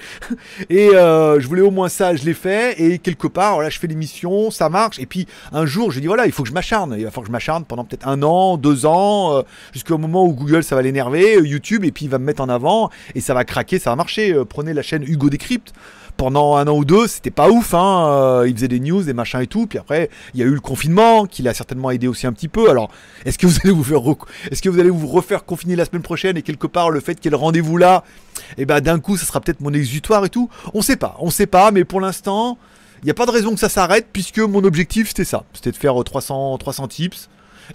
Et euh, je voulais au moins ça, je l'ai fait. Et quelque part, voilà, je fais l'émission, ça marche. Et puis un jour, je dis voilà, il faut que je m'acharne. Il va falloir que je m'acharne pendant peut-être un an, deux ans, euh, jusqu'au moment où Google ça va l'énerver, euh, YouTube, et puis il va me mettre en avant et ça va craquer, ça va marcher. Prenez la chaîne Hugo Décrypte. Pendant un an ou deux, c'était pas ouf, hein. euh, il faisait des news, des machins et tout. Puis après, il y a eu le confinement qui l'a certainement aidé aussi un petit peu. Alors, est-ce que vous allez vous faire, est-ce que vous allez vous refaire confiner la semaine prochaine et quelque part le fait qu'il y ait le rendez-vous là, et ben d'un coup, ça sera peut-être mon exutoire et tout. On sait pas, on sait pas, mais pour l'instant, il n'y a pas de raison que ça s'arrête puisque mon objectif c'était ça, c'était de faire euh, 300, 300 tips.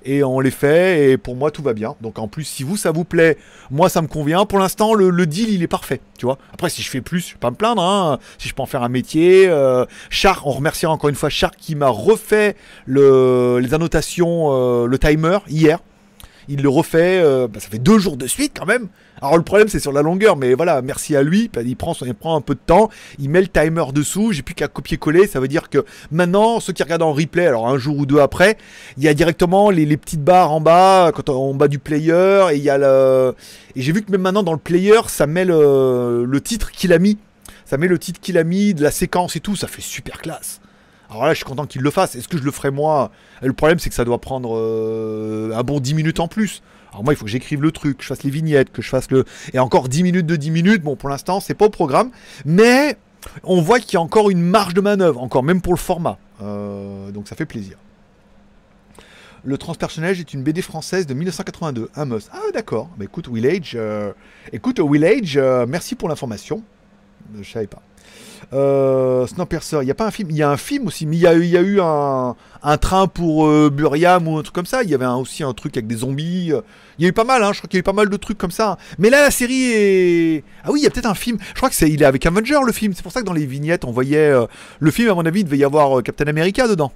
Et on les fait et pour moi tout va bien. Donc en plus si vous ça vous plaît, moi ça me convient. Pour l'instant le, deal il est parfait, tu vois. Après si je fais plus, je vais pas me plaindre. Hein. Si je peux en faire un métier, euh, Char, on remerciera encore une fois Char qui m'a refait le, les annotations, euh, le timer hier. Il le refait, euh, bah, ça fait deux jours de suite quand même. Alors le problème c'est sur la longueur, mais voilà, merci à lui. bah, Il prend, il prend un peu de temps, il met le timer dessous. J'ai plus qu'à copier-coller. Ça veut dire que maintenant, ceux qui regardent en replay, alors un jour ou deux après, il y a directement les, petites barres en bas, quand on, en bas du player, et il y a le. Et j'ai vu que même maintenant dans le player, ça met le titre qu'il a mis. Ça met le titre qu'il a mis, de la séquence et tout. Ça fait super classe. Alors là, je suis content qu'il le fasse. Est-ce que je le ferai moi? Le problème, c'est que ça doit prendre euh, un bon 10 minutes en plus. Alors moi, il faut que j'écrive le truc, que je fasse les vignettes, que je fasse le... Et encore 10 minutes de 10 minutes, bon, pour l'instant, c'est pas au programme. Mais on voit qu'il y a encore une marge de manœuvre, encore même pour le format. Euh, donc ça fait plaisir. Le transpersonnage est une BD française de 1982, un must. Ah d'accord, bah, écoute Willage, euh, écoute euh, merci pour l'information. Je savais pas. Euh, Snowpiercer, il n'y a pas un film, il y a un film aussi, mais il y a, y a eu un, train pour euh, Buriam ou un truc comme ça. Il y avait aussi un truc avec des zombies. Il y a eu pas mal, hein, je crois qu'il y a eu pas mal de trucs comme ça. Mais là, la série est. Ah oui, il y a peut-être un film. Je crois que c'est, il est avec Avenger le film. C'est pour ça que dans les vignettes, on voyait euh, le film. À mon avis, il devait y avoir euh, Captain America dedans.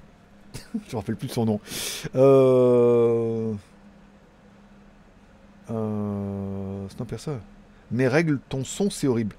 je me rappelle plus de son nom. Euh... Euh... Snowpiercer. Mais règle ton son, c'est horrible.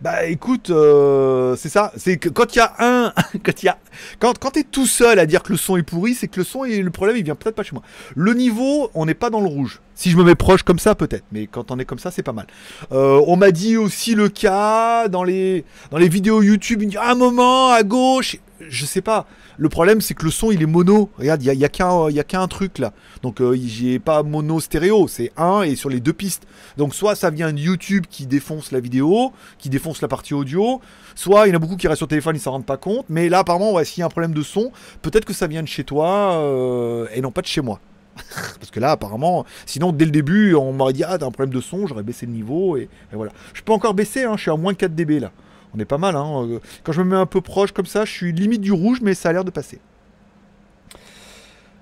Bah écoute, euh, c'est ça. C'est que quand il y a un, quand il y a, quand quand t'es tout seul à dire que le son est pourri, c'est que le son et le problème il vient peut-être pas chez moi. Le niveau, on n'est pas dans le rouge. Si je me mets proche comme ça, peut-être. Mais quand on est comme ça, c'est pas mal. Euh, on m'a dit aussi le cas dans les dans les vidéos YouTube. Il dit à un moment à gauche. Je sais pas. Le problème, c'est que le son, il est mono. Regarde, il y a, a qu'un truc là. Donc, euh, j'ai pas mono stéréo. C'est un et sur les deux pistes. Donc, soit ça vient de YouTube qui défonce la vidéo, qui défonce la partie audio. Soit il y en a beaucoup qui restent sur téléphone, ils s'en rendent pas compte. Mais là, apparemment, ouais, s'il y a un problème de son, peut-être que ça vient de chez toi euh, et non pas de chez moi. Parce que là, apparemment, sinon, dès le début, on m'aurait dit Ah, t'as un problème de son, j'aurais baissé le niveau. Et, voilà. Je peux encore baisser, hein, je suis à moins 4 dB là. On est pas mal, hein. Quand je me mets un peu proche comme ça, je suis limite du rouge, mais ça a l'air de passer.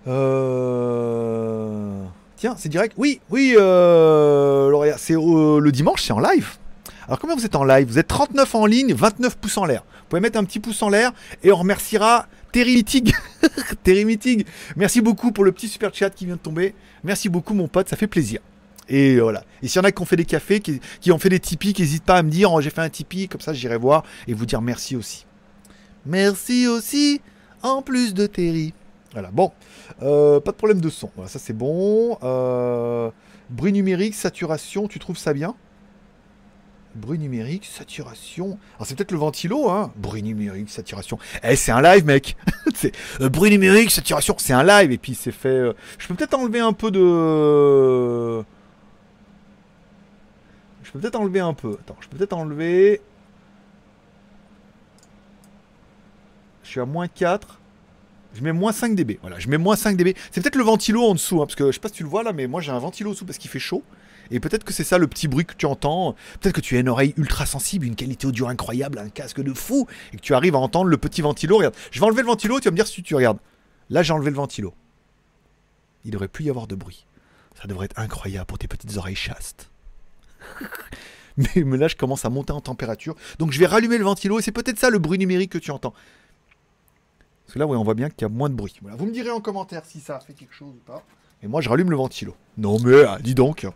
Euh... Tiens, c'est direct. Oui, oui, euh... C'est euh, le dimanche, c'est en live. Alors combien vous êtes en live? Vous êtes 39 en ligne, 29 pouces en l'air. Vous pouvez mettre un petit pouce en l'air et on remerciera Terry Meeting. Terry Meeting. Merci beaucoup pour le petit super chat qui vient de tomber. Merci beaucoup mon pote, ça fait plaisir. Et voilà. Et s'il y en a qui ont fait des cafés, qui, qui ont fait des Tipeee, qui n'hésitent pas à me dire oh, j'ai fait un Tipeee, comme ça j'irai voir et vous dire merci aussi. Merci aussi, en plus de Terry. Voilà, bon. Euh, pas de problème de son. Voilà, ça c'est bon. Euh, bruit numérique, saturation, tu trouves ça bien? Bruit numérique, saturation. Alors c'est peut-être le ventilo, hein Bruit numérique, saturation. Eh, c'est un live, mec euh, bruit numérique, saturation, c'est un live. Et puis c'est fait. euh, Je peux peut-être enlever un peu de. Peux peut-être enlever un peu. Attends, je peux peut-être enlever. Je suis à moins 4. Je mets moins 5 dB. Voilà, je mets moins 5 dB. C'est peut-être le ventilo en dessous, hein, parce que je sais pas si tu le vois là, mais moi j'ai un ventilo en dessous parce qu'il fait chaud. Et peut-être que c'est ça le petit bruit que tu entends. Peut-être que tu as une oreille ultra sensible, une qualité audio incroyable, un casque de fou, et que tu arrives à entendre le petit ventilo. Regarde, je vais enlever le ventilo, tu vas me dire si tu regardes. Là, j'ai enlevé le ventilo. Il devrait plus y avoir de bruit. Ça devrait être incroyable pour tes petites oreilles chastes. mais, là, je commence à monter en température. Donc, je vais rallumer le ventilo, et c'est peut-être ça le bruit numérique que tu entends. Parce que là, on voit bien qu'il y a moins de bruit. Vous me direz en commentaire si ça fait quelque chose ou pas. Et moi, je rallume le ventilo. Non, mais ah, dis donc.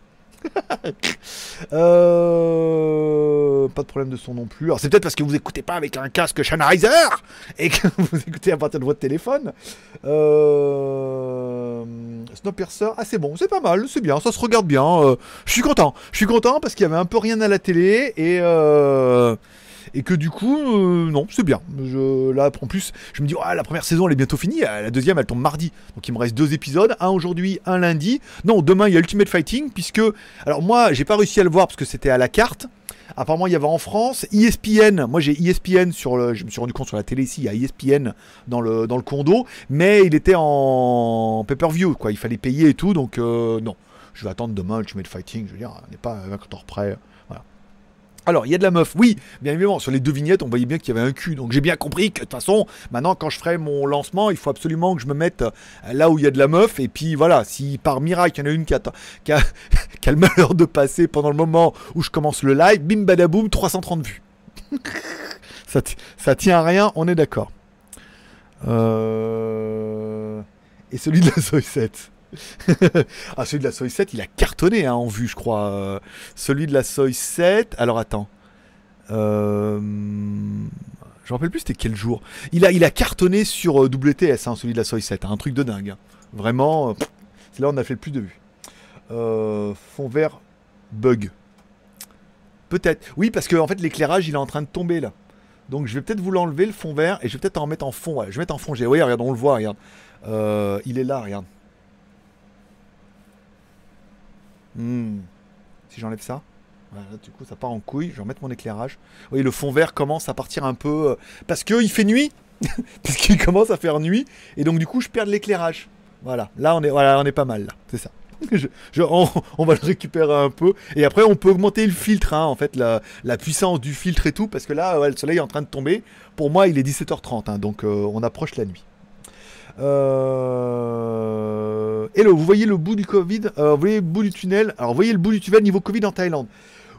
Euh, Pas de problème de son non plus. Alors, c'est peut-être parce que vous écoutez pas avec un casque Sennheiser et que vous écoutez à partir de votre téléphone. Euh... Snowpiercer, ah c'est bon, c'est pas mal, c'est bien, ça se regarde bien. euh, je suis content, je suis content parce qu'il y avait un peu rien à la télé et euh, et que du coup, euh, non, c'est bien. Je, là, en plus, je me dis, la première saison, elle est bientôt finie. euh, La deuxième, elle tombe mardi. Donc, il me reste deux épisodes. Un aujourd'hui, un lundi. Non, demain, il y a Ultimate Fighting. Puisque, alors, moi, j'ai pas réussi à le voir parce que c'était à la carte. Apparemment, il y avait en France ESPN. Moi, j'ai ESPN sur le. Je me suis rendu compte sur la télé ici, il y a ESPN dans le, dans le condo. Mais il était en pay-per-view, quoi. Il fallait payer et tout. Donc, euh, non. Je vais attendre demain Ultimate Fighting. Je veux dire, on n'est pas à 20 heures près. Alors, il y a de la meuf, oui, bien évidemment. Sur les deux vignettes, on voyait bien qu'il y avait un cul. Donc, j'ai bien compris que, de toute façon, maintenant, quand je ferai mon lancement, il faut absolument que je me mette euh, là où il y a de la meuf. Et puis, voilà, si par miracle, il y en a une qui a, qui a, le malheur de passer pendant le moment où je commence le live, bim badaboum, 330 vues. ça, ça tient à rien, on est d'accord. Euh... Et celui de la 7. ah, celui de la Soy 7, il a cartonné hein, en vue, je crois. Euh, celui de la Soy 7. Alors attends. Euh... Je me rappelle plus c'était quel jour. Il a, il a cartonné sur euh, WTS, hein, celui de la Soy 7. hein, un truc de dingue. hein. Vraiment, euh, c'est là où on a fait le plus de vues. Fond vert bug. Peut-être. Oui, parce que en fait l'éclairage il est en train de tomber là. Donc je vais peut-être vous l'enlever le fond vert et je vais peut-être en mettre en fond. Je vais mettre en fond. J'ai- regarde, on le voit, regarde. Il est là, regarde. Hmm. Si j'enlève ça. Voilà, du coup ça part en couille. Je vais remettre mon éclairage. Oui, le fond vert commence à partir un peu. euh, parce qu'il fait nuit. parce qu'il commence à faire nuit. Et donc du coup je perds l'éclairage. Voilà. Là on est, pas mal là. C'est ça. On, va le récupérer un peu et après on peut augmenter le filtre hein, en fait la, puissance du filtre et tout parce que là le soleil est en train de tomber pour moi il est 17h30 hein, donc euh, on approche la nuit euh... Hello, vous voyez le bout du Covid euh, Vous voyez le bout du tunnel? Alors, vous voyez le bout du tunnel niveau Covid en Thaïlande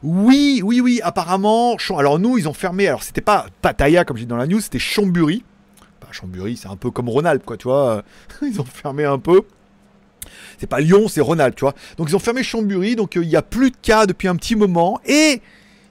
Oui, oui, oui, apparemment. Alors, nous, ils ont fermé. Alors, c'était pas Pattaya, comme j'ai dit dans la news, c'était Chamburi. Bah, Chamburi, c'est un peu comme Rhône-Alpes, quoi, tu vois. Ils ont fermé un peu. C'est pas Lyon, c'est Rhône-Alpes, tu vois. Donc, ils ont fermé Chamburi, donc euh, il y a plus de cas depuis un petit moment. Et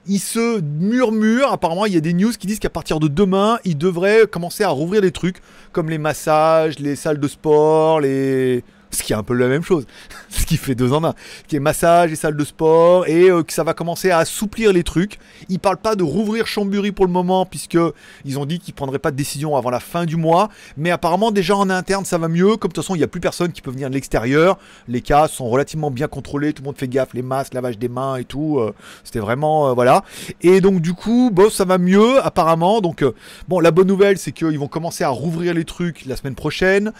il se murmure, apparemment il y a des news qui disent qu'à partir de demain, ils devraient commencer à rouvrir des trucs comme les massages, les salles de sport, les... ce qui est un peu la même chose, ce qui fait deux en un, qui est massage et salle de sport, et euh, que ça va commencer à assouplir les trucs. Ils parlent pas de rouvrir Chambury pour le moment, puisque ils ont dit qu'ils prendraient pas de décision avant la fin du mois, mais apparemment déjà en interne ça va mieux, comme de toute façon il n'y a plus personne qui peut venir de l'extérieur, les cas sont relativement bien contrôlés, tout le monde fait gaffe, les masques, lavage des mains et tout, euh, c'était vraiment, euh, voilà. Et donc du coup, bon, ça va mieux apparemment, donc bon, la bonne nouvelle c'est qu'ils vont commencer à rouvrir les trucs la semaine prochaine,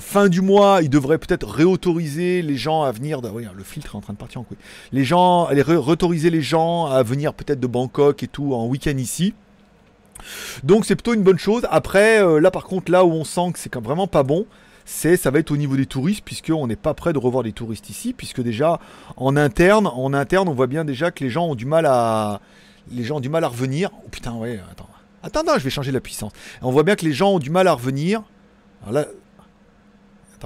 fin du mois, ils devraient peut-être réautoriser les gens à venir. De... oui, le filtre est en train de partir en couille. Les gens, les ré- réautoriser les gens à venir peut-être de Bangkok et tout en week-end ici. Donc c'est plutôt une bonne chose. Après, euh, là par contre, là où on sent que c'est vraiment pas bon, c'est ça va être au niveau des touristes, puisqu'on n'est pas prêt de revoir des touristes ici, puisque déjà en interne, en interne, on voit bien déjà que les gens ont du mal à, les gens ont du mal à revenir. Oh putain, ouais, attends, attends, je vais changer la puissance. On voit bien que les gens ont du mal à revenir. Là,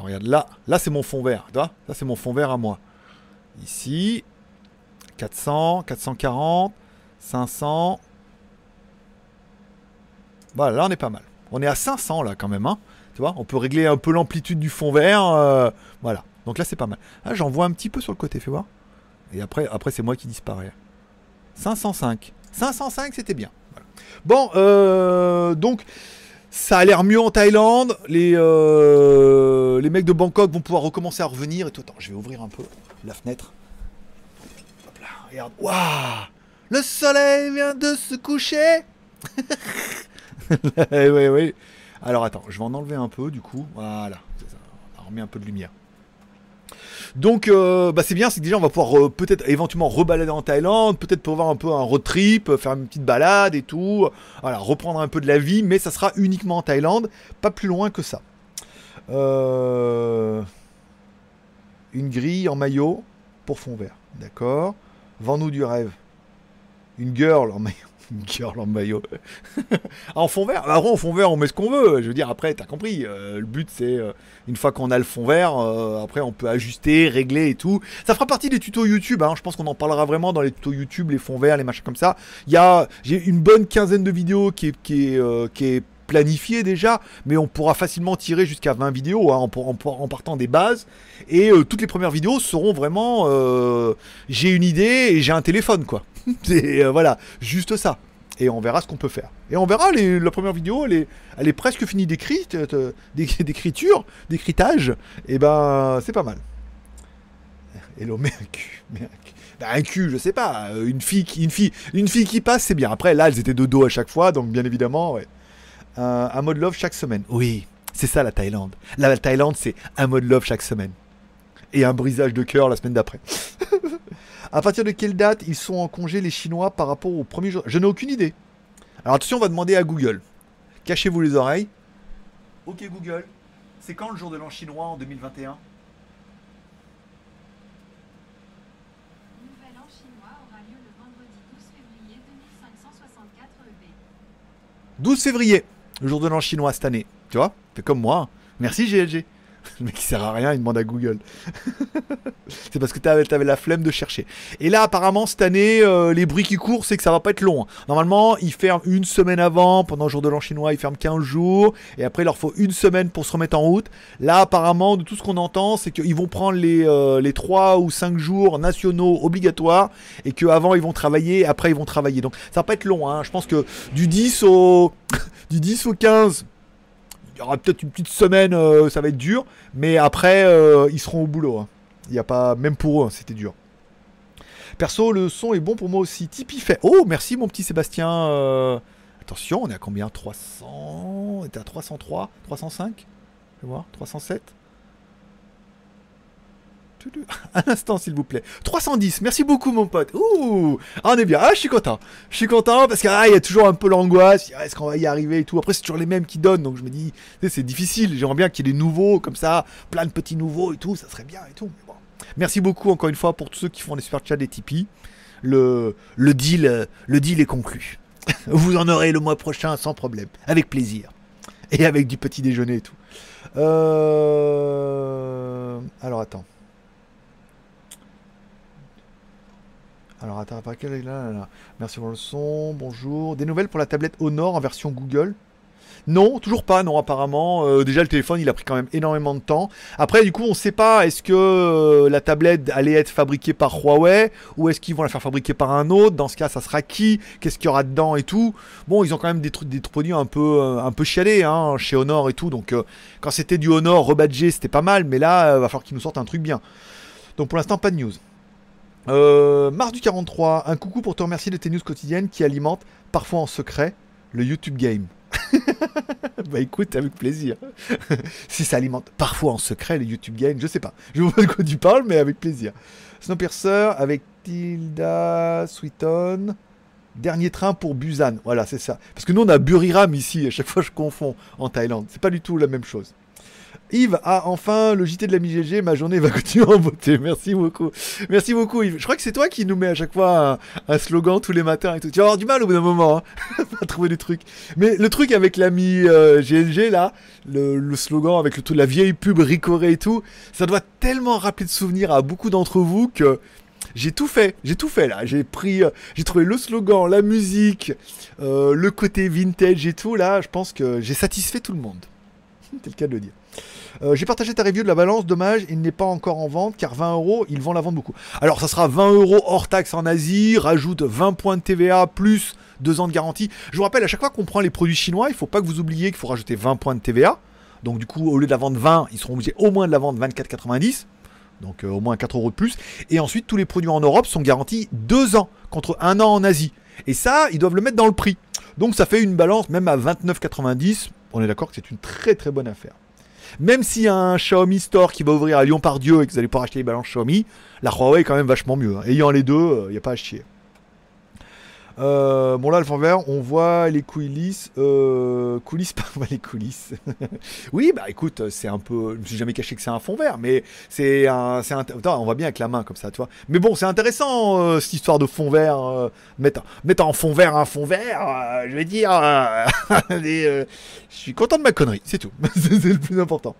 regarde, là, là c'est mon fond vert, tu vois, là c'est mon fond vert à moi. Ici, 400, 440, 500. Voilà, là on est pas mal. On est à 500 là quand même, hein. Tu vois, on peut régler un peu l'amplitude du fond vert. euh, voilà. Donc là c'est pas mal. Ah, j'en vois un petit peu sur le côté, fais voir. Et après, après c'est moi qui disparais. 505. 505 c'était bien. Bon, euh, donc ça a l'air mieux en Thaïlande. Les, euh, les mecs de Bangkok vont pouvoir recommencer à revenir. Et tout. Attends, je vais ouvrir un peu la fenêtre. Hop là, regarde. Waouh Le soleil vient de se coucher. oui, oui. Alors attends, je vais en enlever un peu du coup. Voilà. ça. On remet un peu de lumière. Donc, euh, bah, c'est bien, c'est que déjà on va pouvoir euh, peut-être éventuellement rebalader en Thaïlande, peut-être pouvoir un peu un road trip, euh, faire une petite balade et tout. Voilà, reprendre un peu de la vie, mais ça sera uniquement en Thaïlande, pas plus loin que ça. Une grille en maillot pour fond vert, d'accord. Vends-nous du rêve. Une girl en maillot. Girl en maillot. En fond vert Bah, En fond vert, on met ce qu'on veut. Je veux dire, après, t'as compris. euh, le but, c'est euh, une fois qu'on a le fond vert, euh, après, on peut ajuster, régler et tout. Ça fera partie des tutos YouTube. hein. Je pense qu'on en parlera vraiment dans les tutos YouTube, les fonds verts, les machins comme ça. J'ai une bonne quinzaine de vidéos qui est, planifiée déjà, mais on pourra facilement tirer jusqu'à 20 vidéos hein, en, partant des bases. Et toutes les premières vidéos seront vraiment, j'ai une idée et j'ai un téléphone, quoi. C'est euh, voilà, juste ça. Et on verra ce qu'on peut faire. Et on verra, la première vidéo, elle est, presque finie d'écrit, d'éc- d'écriture, d'écritage. Et ben, c'est pas mal. Hello, mais un cul. Un cul. Un cul, je sais pas. euh, Une fille, qui, une fille, une fille qui passe, c'est bien. Après, là, elles étaient de dos à chaque fois, donc bien évidemment. Un, un mode love chaque semaine. Oui, c'est ça la Thaïlande. La Thaïlande, c'est un mode love chaque semaine. Et un brisage de cœur la semaine d'après. à partir de quelle date ils sont en congé, les Chinois, par rapport au premier jour? Je n'ai aucune idée. Alors attention, on va demander à Google. Cachez-vous les oreilles. Ok Google, c'est quand le jour de l'an chinois en 2021 Nouvel an chinois aura lieu le vendredi 12 février 2564 EB. 12 février, le jour de l'an chinois cette année. Tu vois Fais comme moi. Merci GLG. Le mec qui sert à rien, il demande à Google. c'est parce que t'avais avais la flemme de chercher. Et là, apparemment, cette année, euh, les bruits qui courent, c'est que ça va pas être long. hein. Normalement, ils ferment une semaine avant, pendant le jour de l'an chinois, ils ferment 15 jours, et après, il leur faut une semaine pour se remettre en route. Là, apparemment, de tout ce qu'on entend, c'est qu'ils vont prendre les, euh, les 3 ou 5 jours nationaux obligatoires, et qu'avant, ils vont travailler, et après, ils vont travailler. Donc, ça va pas être long. hein. Je pense que du 10 au, du 10 au 15, il y aura peut-être une petite semaine, euh, ça va être dur, mais après, euh, ils seront au boulot. hein. Pas, même pour eux, hein, c'était dur. Perso, le son est bon pour moi aussi. Tipeee fait. Oh, merci mon petit Sébastien. euh, Attention, on est à combien? 300 On était à 303 305 Je vais voir. 307 Tudu. Un instant, s'il vous plaît. 310, merci beaucoup, mon pote. Ouh, ah, on est bien. Ah, je suis content. Je suis content parce qu'il y a toujours un peu l'angoisse. Ah, Est-ce qu'on va y arriver et tout? Après, c'est toujours les mêmes qui donnent. Donc, je me dis, c'est difficile. J'aimerais bien qu'il y ait des nouveaux, comme ça, plein de petits nouveaux et tout. Ça serait bien et tout. Merci beaucoup, encore une fois, pour tous ceux qui font des super chats des Tipeee. Le, deal, le deal est conclu. Vous en aurez le mois prochain sans problème. Avec plaisir. Et avec du petit déjeuner et tout. Euh... Alors, attends. Alors attends, après quel là, là, là? Merci pour le son, bonjour. Des nouvelles pour la tablette Honor en version Google? Non, toujours pas, non, apparemment. Euh, déjà, le téléphone, il a pris quand même énormément de temps. Après, du coup, on sait pas, est-ce que euh, la tablette allait être fabriquée par Huawei ou est-ce qu'ils vont la faire fabriquer par un autre? Dans ce cas, ça sera qui? Qu'est-ce qu'il y aura dedans et tout? Bon, ils ont quand même des trucs, des produits un peu, euh, un peu chialés, hein, chez Honor et tout. Donc, quand c'était du Honor rebadgé, c'était pas mal, mais là, euh, va falloir qu'ils nous sortent un truc bien. Donc, pour l'instant, pas de news. Euh, Mars du 43, un coucou pour te remercier de tes news quotidiennes qui alimentent, parfois en secret, le YouTube Game. bah écoute, avec plaisir. si ça alimente parfois en secret le YouTube Game, je sais pas. Je vois de quoi tu parles, mais avec plaisir. Snowpiercer avec Tilda Sweeton. Dernier train pour Busan. Voilà, c'est ça. Parce que nous, on a Buriram ici. À chaque fois, je confonds en Thaïlande. C'est pas du tout la même chose. Yves, ah, enfin, le JT de la mi-GG, ma journée va continuer en beauté. Merci beaucoup. Merci beaucoup, Yves. Je crois que c'est toi qui nous mets à chaque fois un, slogan tous les matins et tout. Tu vas avoir du mal au bout d'un moment hein, à trouver des trucs. Mais le truc avec l'ami euh, GLG, là, le, slogan avec le, tout, la vieille pub ricorée et tout, ça doit tellement rappeler de souvenirs à beaucoup d'entre vous que j'ai tout fait, j'ai tout fait là. J'ai pris, euh, j'ai trouvé le slogan, la musique, euh, le côté vintage et tout. Là, je pense que j'ai satisfait tout le monde. C'est le cas de le dire. Euh, j'ai partagé ta review de la balance, dommage, il n'est pas encore en vente car 20 euros, ils vont la vendre beaucoup. Alors ça sera 20 euros hors taxe en Asie, rajoute 20 points de TVA plus 2 ans de garantie. Je vous rappelle, à chaque fois qu'on prend les produits chinois, il faut pas que vous oubliez qu'il faut rajouter 20 points de TVA. Donc du coup, au lieu de la vendre 20, ils seront obligés au moins de la vendre 24,90. Donc euh, au moins 4 euros de plus. Et ensuite, tous les produits en Europe sont garantis 2 ans contre 1 an en Asie. Et ça, ils doivent le mettre dans le prix. Donc ça fait une balance, même à 29,90. On est d'accord que c'est une très très bonne affaire. Même s'il y a un Xiaomi Store qui va ouvrir à Lyon-Pardieu et que vous allez pouvoir acheter les balances Xiaomi, la Huawei est quand même vachement mieux. hein. Ayant les deux, il n'y a pas à chier. Euh, bon là, le fond vert, on voit les coulisses. Euh, coulisses, pas les coulisses. oui, bah écoute, c'est un peu. Je me suis jamais caché que c'est un fond vert, mais c'est un. un- Attends, on voit bien avec la main comme ça, tu vois. Mais bon, c'est intéressant euh, cette histoire de fond vert. euh, mettre, mettre en fond vert un fond vert, je vais dire. je suis content de ma connerie, c'est tout. c'est le plus important.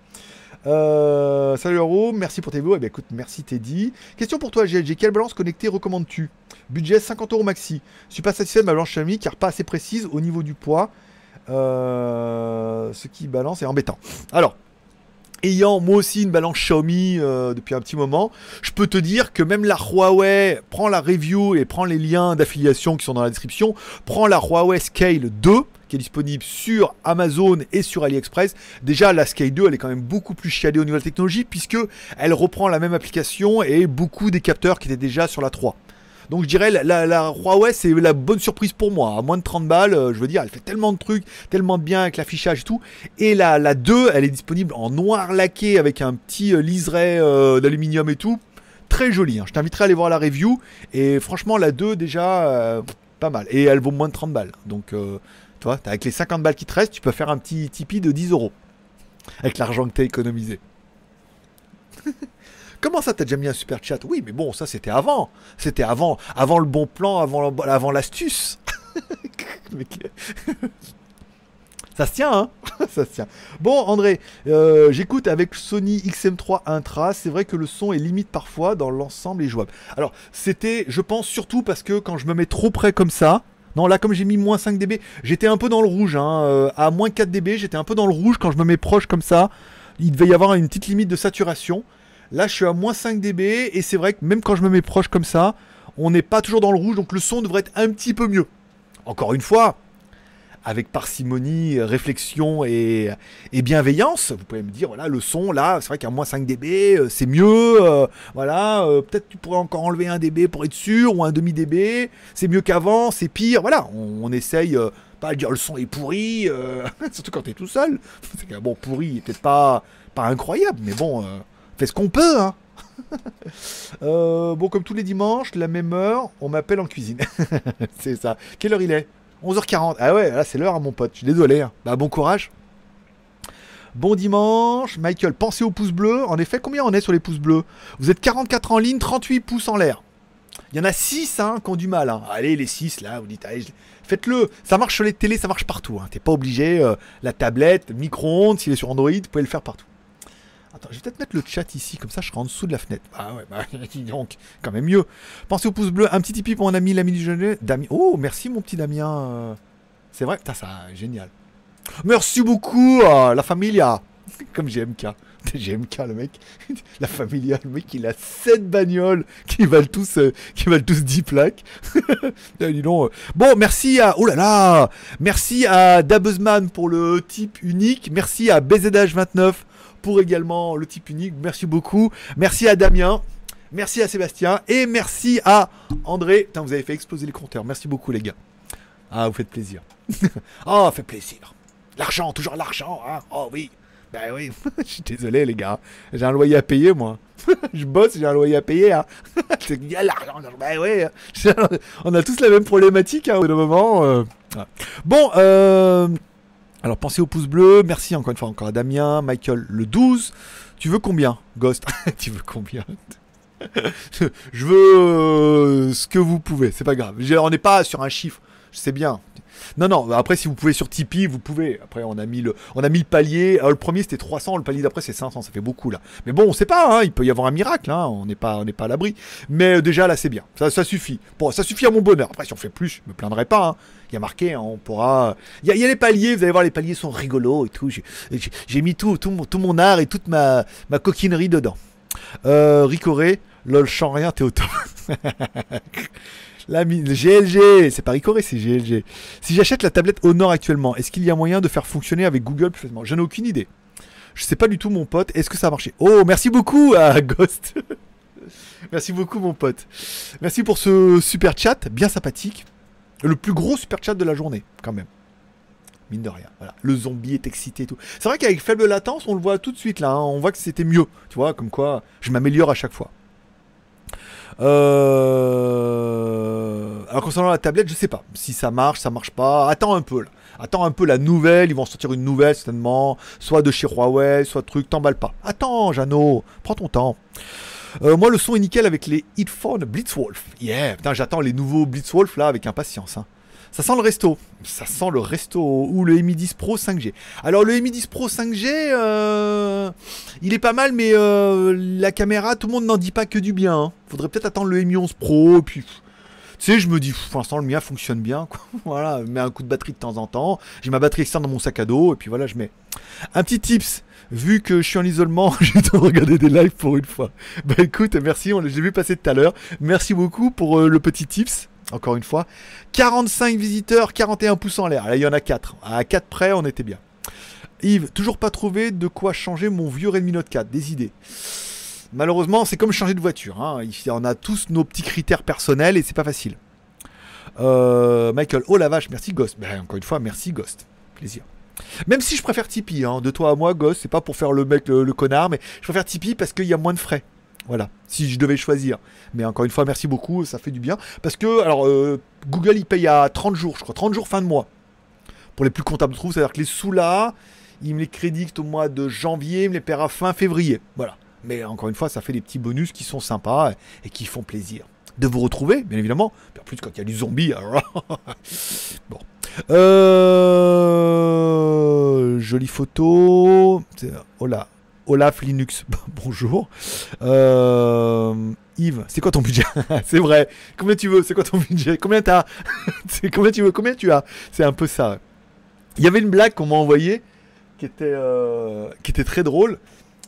Salut Euro, merci pour tes vidéos. Eh bien, écoute, merci Teddy. Question pour toi, GLG. Quelle balance connectée recommandes-tu? Budget 50 euros maxi. Je suis pas satisfait de ma balance Xiaomi car pas assez précise au niveau du poids. Euh, ce qui balance est embêtant. Alors, ayant moi aussi une balance Xiaomi euh, depuis un petit moment, je peux te dire que même la Huawei, prends la review et prends les liens d'affiliation qui sont dans la description, prends la Huawei Scale 2 qui est disponible sur Amazon et sur AliExpress. Déjà, la Scale 2, elle est quand même beaucoup plus chiadée au niveau de la technologie puisque elle reprend la même application et beaucoup des capteurs qui étaient déjà sur la 3. Donc je dirais la, Huawei c'est la bonne surprise pour moi. À moins de 30 balles, euh, je veux dire, elle fait tellement de trucs, tellement de bien avec l'affichage et tout. Et la, la 2, elle est disponible en noir laqué avec un petit euh, liseré euh, d'aluminium et tout. Très joli. hein. Je t'inviterai à aller voir la review. Et franchement, la 2 déjà, pas mal. Et elle vaut moins de 30 balles. Donc, euh, tu vois, avec les 50 balles qui te restent, tu peux faire un petit Tipeee de 10 euros. Avec l'argent que t'as économisé. Comment ça, t'as déjà mis un super chat? Oui, mais bon, ça c'était avant. C'était avant, avant le bon plan, avant, l'astuce. Ça se tient, hein? Ça se tient. Bon, André, euh, j'écoute avec Sony XM3 Intra. C'est vrai que le son est limite parfois, dans l'ensemble, est jouable. Alors, c'était, je pense, surtout parce que quand je me mets trop près comme ça. Non, là, comme j'ai mis moins 5 dB, j'étais un peu dans le rouge. Hein, euh, à moins 4 dB, j'étais un peu dans le rouge quand je me mets proche comme ça. Il devait y avoir une petite limite de saturation. Là, je suis à moins 5 dB et c'est vrai que même quand je me mets proche comme ça, on n'est pas toujours dans le rouge, donc le son devrait être un petit peu mieux. Encore une fois, avec parcimonie, réflexion et, bienveillance, vous pouvez me dire, voilà, le son, là, c'est vrai qu'à moins 5 dB, euh, c'est mieux, euh, voilà, euh, peut-être tu pourrais encore enlever un dB pour être sûr, ou un demi dB, c'est mieux qu'avant, c'est pire, voilà, on, essaye, pas de dire le son est pourri, surtout quand t'es tout seul, c'est bon, pourri, peut-être pas, pas incroyable, mais bon, fait ce qu'on peut, hein. Euh, bon, comme tous les dimanches, la même heure, on m'appelle en cuisine. c'est ça. Quelle heure il est? 11h40. Ah ouais, là c'est l'heure mon pote. Je suis désolé. hein. Bah bon courage. Bon dimanche. Michael, pensez aux pouces bleus. En effet, combien on est sur les pouces bleus? Vous êtes 44 en ligne, 38 pouces en l'air. Il y en a 6 hein, qui ont du mal. hein. Allez, les 6 là, vous dites, allez, faites-le. Ça marche sur les télés, ça marche partout. Hein. T'es pas obligé. euh, la tablette, le micro-ondes, s'il est sur Android, vous pouvez le faire partout. Attends, je vais peut-être mettre le chat ici, comme ça je serai en dessous de la fenêtre. Ah ouais, bah dis donc, quand même mieux. Pensez au pouce bleu, un petit tipi pour mon ami, l'ami du jeune. Damien. Oh, merci mon petit Damien. euh, C'est vrai, putain, ça, génial. Merci beaucoup à la familia. Comme GMK. GMK le mec. La familia, le mec il a 7 bagnoles qui valent tous, euh, qui valent tous 10 plaques. Ah, dis donc, euh. Bon, merci à. Oh là là Merci à Dabuzman pour le type unique. Merci à BZH29 pour également le type unique. Merci beaucoup. Merci à Damien. Merci à Sébastien. Et merci à André. Putain, vous avez fait exploser les compteurs. Merci beaucoup les gars. Ah, vous faites plaisir. oh, fait plaisir. L'argent, toujours l'argent. Hein oh oui. Ben oui. Je suis désolé les gars. J'ai un loyer à payer moi. Je bosse, j'ai un loyer à payer. Hein. Il l'argent. Ben oui. On a tous la même problématique hein, au bout moment. euh. Voilà. Bon, euh... alors pensez au pouce bleu. Merci encore une fois encore à Damien, Michael le 12. Tu veux combien, Ghost Tu veux combien Je veux euh, ce que vous pouvez, c'est pas grave. On n'est pas sur un chiffre, je sais bien. Non, non, après, si vous pouvez sur Tipeee, vous pouvez. Après, on a mis le, on a mis le palier. Alors, le premier, c'était 300, le palier d'après, c'est 500, ça fait beaucoup, là. Mais bon, on sait pas, hein, il peut y avoir un miracle, hein, on n'est pas, pas à l'abri. Mais euh, déjà, là, c'est bien. Ça, ça suffit. Bon, ça suffit à mon bonheur. Après, si on fait plus, je me plaindrai pas, hein. Il y a marqué, hein, on pourra. Il y, a, il y a les paliers, vous allez voir, les paliers sont rigolos et tout. J'ai mis tout, tout, mon, tout mon art et toute ma, ma coquinerie dedans. Euh, Ricoré, lol, chant rien, t'es au top. La mi- GLG, c'est pas Ricoré, c'est GLG. Si j'achète la tablette Honor actuellement, est-ce qu'il y a moyen de faire fonctionner avec Google plus facilement? J'en ai aucune idée. Je sais pas du tout, mon pote. Est-ce que ça a marché? Oh, merci beaucoup à Ghost. merci beaucoup, mon pote. Merci pour ce super chat, bien sympathique. Le plus gros super chat de la journée, quand même. Mine de rien. Voilà. Le zombie est excité et tout. C'est vrai qu'avec faible latence, on le voit tout de suite là. hein. On voit que c'était mieux. Tu vois, comme quoi je m'améliore à chaque fois. Euh... Alors concernant la tablette, je sais pas si ça marche, ça marche pas. Attends un peu là. Attends un peu la nouvelle. Ils vont sortir une nouvelle certainement. Soit de chez Huawei, soit truc. T'emballes pas. Attends, Jeannot. Prends ton temps. Euh, moi, le son est nickel avec les headphones Blitzwolf. Yeah, putain, j'attends les nouveaux Blitzwolf là avec impatience. hein. Ça sent le resto. Ça sent le resto. Ou le Mi 10 Pro 5G. Alors, le Mi 10 Pro 5G, euh, il est pas mal, mais euh, la caméra, tout le monde n'en dit pas que du bien. hein. Faudrait peut-être attendre le Mi 11 Pro. Puis, pff, tu sais, je me dis, pour l'instant, le mien fonctionne bien. quoi. voilà, je mets un coup de batterie de temps en temps. J'ai ma batterie externe dans mon sac à dos. Et puis voilà, je mets. Un petit tips. Vu que je suis en isolement, j'ai de regarder des lives pour une fois. Bah écoute, merci, on l'ai vu passer tout à l'heure. Merci beaucoup pour euh, le petit tips. Encore une fois. 45 visiteurs, 41 pouces en l'air. Là, il y en a 4. À 4 près, on était bien. Yves, toujours pas trouvé de quoi changer mon vieux Redmi Note 4. Des idées. Malheureusement, c'est comme changer de voiture. hein. On a tous nos petits critères personnels et c'est pas facile. Euh, Michael, oh la vache, merci Ghost. Ben, encore une fois, merci Ghost. Plaisir. Même si je préfère Tipeee, hein, de toi à moi, Ghost, c'est pas pour faire le mec, le, le connard, mais je préfère Tipeee parce qu'il y a moins de frais. Voilà, si je devais choisir. Mais encore une fois, merci beaucoup, ça fait du bien. Parce que, alors, euh, Google, il paye à 30 jours, je crois, 30 jours fin de mois. Pour les plus comptables de trouve, c'est-à-dire que les sous là, il me les crédite au mois de janvier, il me les paiera fin février. Voilà. Mais encore une fois, ça fait des petits bonus qui sont sympas et qui font plaisir. De vous retrouver, bien évidemment. En plus, quand il y a du zombie, bon. Euh... Jolie photo. Oh là. Olaf Linux, bonjour. Euh, Yves, c'est quoi ton budget C'est vrai. Combien tu veux C'est quoi ton budget Combien t'as combien tu veux Combien tu as C'est un peu ça. Il y avait une blague qu'on m'a envoyée qui était euh, qui était très drôle.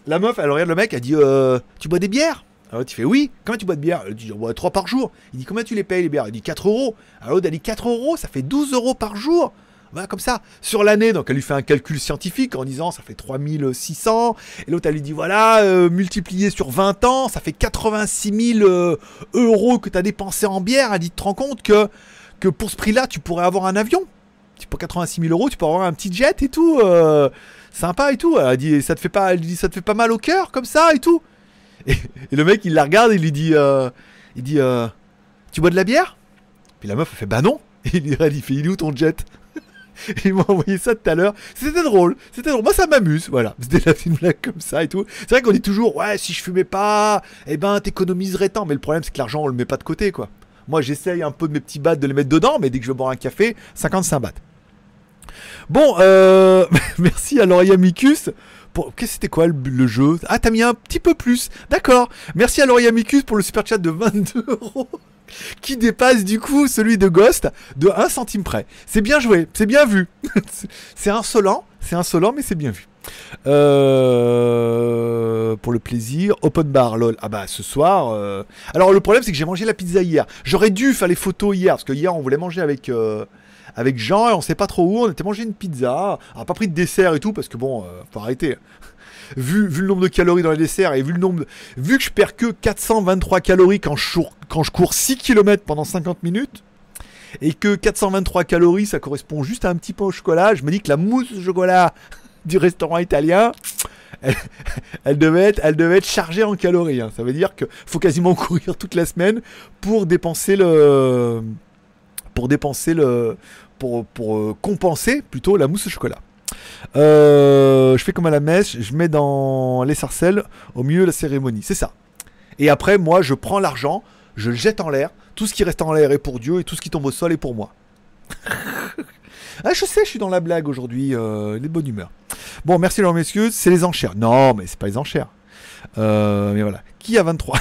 La meuf, elle regarde le mec, elle dit euh, Tu bois des bières Alors tu fais Oui. Combien tu bois de bières Elle dit bois 3 par jour. Il dit Combien tu les payes les bières? Elle dit 4 euros. Alors elle dit 4 euros, ça fait 12 euros par jour. Voilà, comme ça, sur l'année, donc elle lui fait un calcul scientifique en disant ça fait 3600, et l'autre elle lui dit voilà, euh, multiplié sur 20 ans, ça fait 86 000 euh, euros que tu as dépensé en bière. Elle dit tu te rends compte que, que pour ce prix-là, tu pourrais avoir un avion Pour 86 000 euros, tu peux avoir un petit jet et tout, euh, sympa et tout. Elle dit ça te fait pas, ça te fait pas mal au cœur comme ça et tout. Et, le mec il la regarde et il lui dit il dit tu bois de la bière? Puis la meuf elle fait bah non. Et il, il fait il est où ton jet? il m'a envoyé ça tout à l'heure. C'était drôle. C'était drôle. Moi, ça m'amuse. Voilà. C'était la petite blague comme ça et tout. C'est vrai qu'on dit toujours, ouais, si je fumais pas, eh ben, t'économiserais tant. Mais le problème, c'est que l'argent, on le met pas de côté, quoi. Moi, j'essaye un peu de mes petits bahts de les mettre dedans, mais dès que je veux boire un café, 55 bahts. Bon, euh, merci à Lauria Micus. Pour... Qu'est-ce que c'était quoi le, le jeu? Ah, t'as mis un petit peu plus. D'accord. Merci à Lauria Micus pour le super chat de 22 euros. Qui dépasse du coup celui de Ghost de 1 centime près. C'est bien joué, c'est bien vu. c'est insolent, c'est insolent, mais c'est bien vu. Euh, pour le plaisir, open bar, lol. Ah bah ce soir. euh, Alors le problème c'est que j'ai mangé la pizza hier. J'aurais dû faire les photos hier parce que hier on voulait manger avec euh, avec Jean et on sait pas trop où. On était mangé une pizza. On a pas pris de dessert et tout parce que bon, faut arrêter. Vu, le nombre de calories dans les desserts et vu le nombre, vu que je perds que 423 calories quand je, cours- quand je cours 6 km pendant 50 minutes et que 423 calories ça correspond juste à un petit pain au chocolat, je me dis que la mousse au chocolat du restaurant italien, elle, devait être, elle devait être chargée en calories. hein. Ça veut dire qu'il faut quasiment courir toute la semaine pour dépenser le, pour dépenser le, pour, pour euh, compenser plutôt la mousse au chocolat. Euh, je fais comme à la messe, je mets dans les sarcelles au milieu de la cérémonie. C'est ça. Et après, moi, je prends l'argent, je le jette en l'air. Tout ce qui reste en l'air est pour Dieu et tout ce qui tombe au sol est pour moi. ah, je sais, je suis dans la blague aujourd'hui. Euh, les bonnes humeurs. Bon, merci alors messieurs. C'est les enchères. Non, mais c'est pas les enchères. Euh, mais voilà. Qui a 23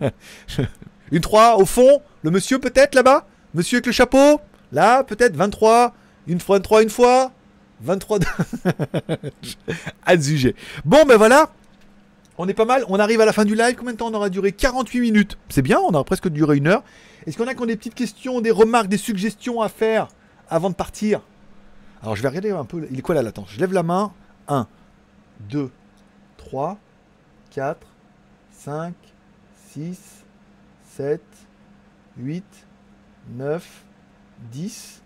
Une 3 au fond Le monsieur peut-être là-bas? Monsieur avec le chapeau? Là, peut-être 23 Une fois, 23 une fois 23 Azugé. Bon, ben voilà. On est pas mal. On arrive à la fin du live. Combien de temps on aura duré? 48 minutes. C'est bien, on aura presque duré une heure. Est-ce qu'on a qu'on des petites questions, des remarques, des suggestions à faire avant de partir? Alors, je vais regarder un peu. Il est quoi la latence Je lève la main. 1, 2, 3, 4, 5, 6, 7, 8, 9, 10,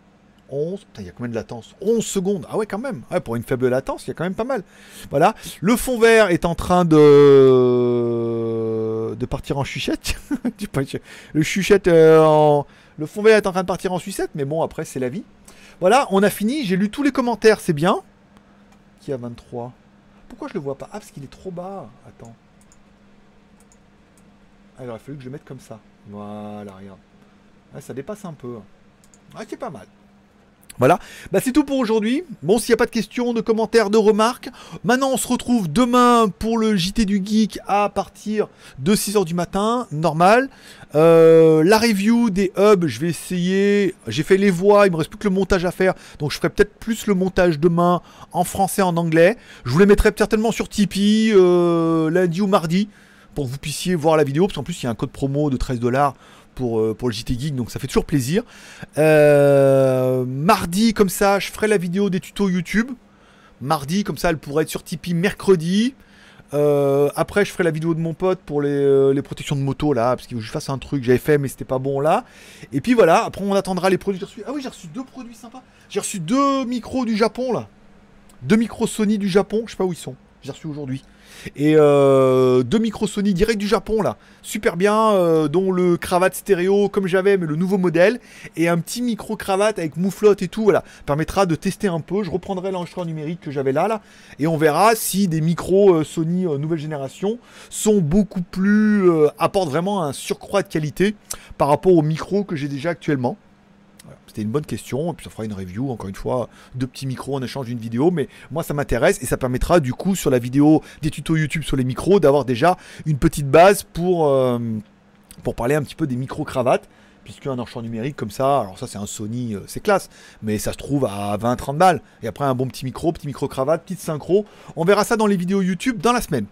11. Putain, il y a combien de latence? 11 secondes. Ah ouais, quand même. Ouais, pour une faible latence, il y a quand même pas mal. Voilà. Le fond vert est en train de de partir en chuchette. Le chuchette euh, en... Le fond vert est en train de partir en sucette, mais bon, après, c'est la vie. Voilà, on a fini. J'ai lu tous les commentaires, c'est bien. Qui a 23 Pourquoi je le vois pas? Ah, parce qu'il est trop bas. Attends. Ah, il aurait fallu que je le mette comme ça. Voilà, regarde. Ouais, ça dépasse un peu. Ah, c'est pas mal. Voilà, bah, c'est tout pour aujourd'hui. Bon, s'il n'y a pas de questions, de commentaires, de remarques, maintenant on se retrouve demain pour le JT du Geek à partir de 6h du matin, normal. Euh, la review des hubs, je vais essayer. J'ai fait les voix, il me reste plus que le montage à faire, donc je ferai peut-être plus le montage demain en français, en anglais. Je vous les mettrai certainement sur Tipeee euh, lundi ou mardi pour que vous puissiez voir la vidéo, parce qu'en plus il y a un code promo de 13 dollars pour, euh, pour le JT Geek, donc ça fait toujours plaisir. Euh, mardi, comme ça, je ferai la vidéo des tutos YouTube. Mardi, comme ça, elle pourrait être sur Tipeee mercredi. Euh, après, je ferai la vidéo de mon pote pour les, protections de moto là, parce qu'il faut que je fasse un truc j'avais fait, mais c'était pas bon là. Et puis voilà, après on attendra les produits. J'ai reçu- Ah oui, j'ai reçu deux produits sympas. J'ai reçu deux micros du Japon là. Deux micros Sony du Japon, je sais pas où ils sont. J'ai reçu aujourd'hui. Et euh, deux micros Sony direct du Japon là, super bien, euh, dont le cravate stéréo comme j'avais, mais le nouveau modèle, et un petit micro cravate avec mouflotte et tout, voilà, permettra de tester un peu. Je reprendrai l'enregistreur numérique que j'avais là, là, et on verra si des micros euh, Sony nouvelle génération sont beaucoup plus apportent vraiment un surcroît de qualité par rapport aux micros que j'ai déjà actuellement. C'était une bonne question, et puis ça fera une review, encore une fois, deux petits micros en échange d'une vidéo, mais moi ça m'intéresse et ça permettra du coup sur la vidéo des tutos YouTube sur les micros d'avoir déjà une petite base pour, euh, pour parler un petit peu des micro-cravates, puisque un enregistreur numérique comme ça, alors ça c'est un Sony, euh, c'est classe, mais ça se trouve à 20-30 balles, et après un bon petit micro, petit micro-cravate, petite synchro, on verra ça dans les vidéos YouTube dans la semaine.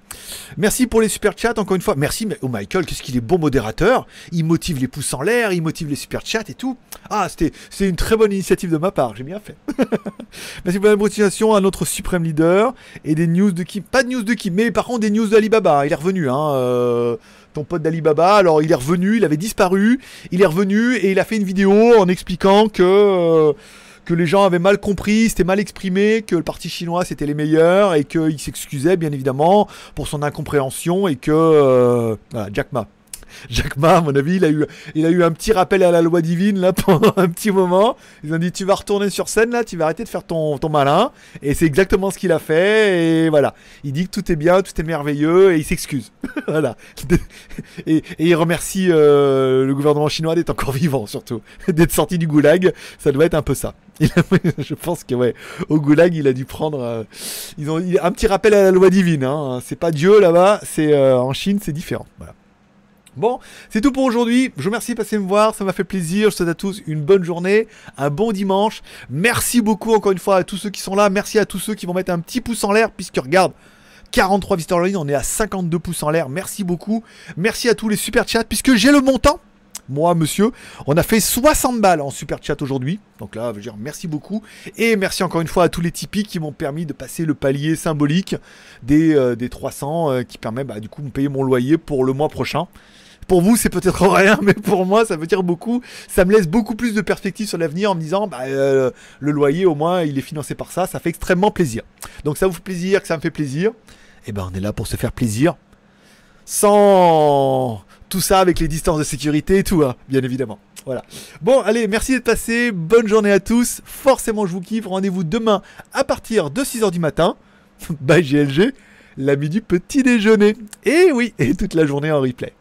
Merci pour les super chats, encore une fois. Merci, mais- oh Michael, qu'est-ce qu'il est bon modérateur. Il motive les pouces en l'air, il motive les super chats et tout. Ah, c'était une très bonne initiative de ma part, j'ai bien fait. Merci pour la motivation à notre suprême leader et des news de Kim. Pas de news de Kim, mais par contre des news d'Alibaba. Il est revenu, hein. euh, ton pote d'Alibaba. Alors il est revenu, il avait disparu, il est revenu et il a fait une vidéo en expliquant que. euh, que les gens avaient mal compris, c'était mal exprimé, que le parti chinois c'était les meilleurs et qu'il s'excusait bien évidemment pour son incompréhension et que euh, voilà, Jack Ma. Jack Ma, à mon avis, il a, eu, il a eu un petit rappel à la loi divine là pendant un petit moment. Ils ont dit tu vas retourner sur scène là, tu vas arrêter de faire ton, ton malin. Et c'est exactement ce qu'il a fait. Et voilà, il dit que tout est bien, tout est merveilleux et il s'excuse. voilà. Et, il remercie euh, le gouvernement chinois d'être encore vivant surtout, d'être sorti du goulag. Ça doit être un peu ça. Je pense que ouais, au goulag, il a dû prendre. euh, ils ont un petit rappel à la loi divine. Hein. C'est pas Dieu là-bas, c'est euh, en Chine, c'est différent. Voilà. Bon, c'est tout pour aujourd'hui. Je vous remercie de passer me voir, ça m'a fait plaisir. Je souhaite à tous une bonne journée, un bon dimanche. Merci beaucoup encore une fois à tous ceux qui sont là. Merci à tous ceux qui vont mettre un petit pouce en l'air, puisque regarde, 43 visiteurs en on est à 52 pouces en l'air. Merci beaucoup. Merci à tous les super chats, puisque j'ai le montant. Moi, monsieur, on a fait 60 balles en super chat aujourd'hui. Donc là, je veux dire, merci beaucoup. Et merci encore une fois à tous les Tipeee qui m'ont permis de passer le palier symbolique des, euh, des 300 euh, qui permet bah, du coup de me payer mon loyer pour le mois prochain. Pour vous, c'est peut-être rien, mais pour moi, ça veut dire beaucoup. Ça me laisse beaucoup plus de perspectives sur l'avenir en me disant, bah, euh, le loyer, au moins, il est financé par ça. Ça fait extrêmement plaisir. Donc, ça vous fait plaisir, que ça me fait plaisir. Et ben, on est là pour se faire plaisir. Sans tout ça avec les distances de sécurité et tout, hein, bien évidemment. Voilà. Bon, allez, merci d'être passé. Bonne journée à tous. Forcément, je vous kiffe. Rendez-vous demain à partir de 6h du matin. Bye GLG, l'ami du petit déjeuner. Et oui, et toute la journée en replay.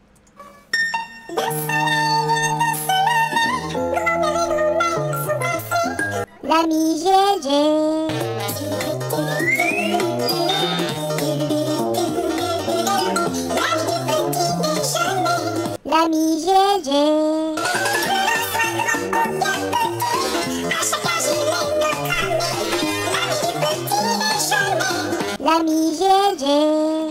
L'ami GLG. L'ami GLG. L'ami GLG.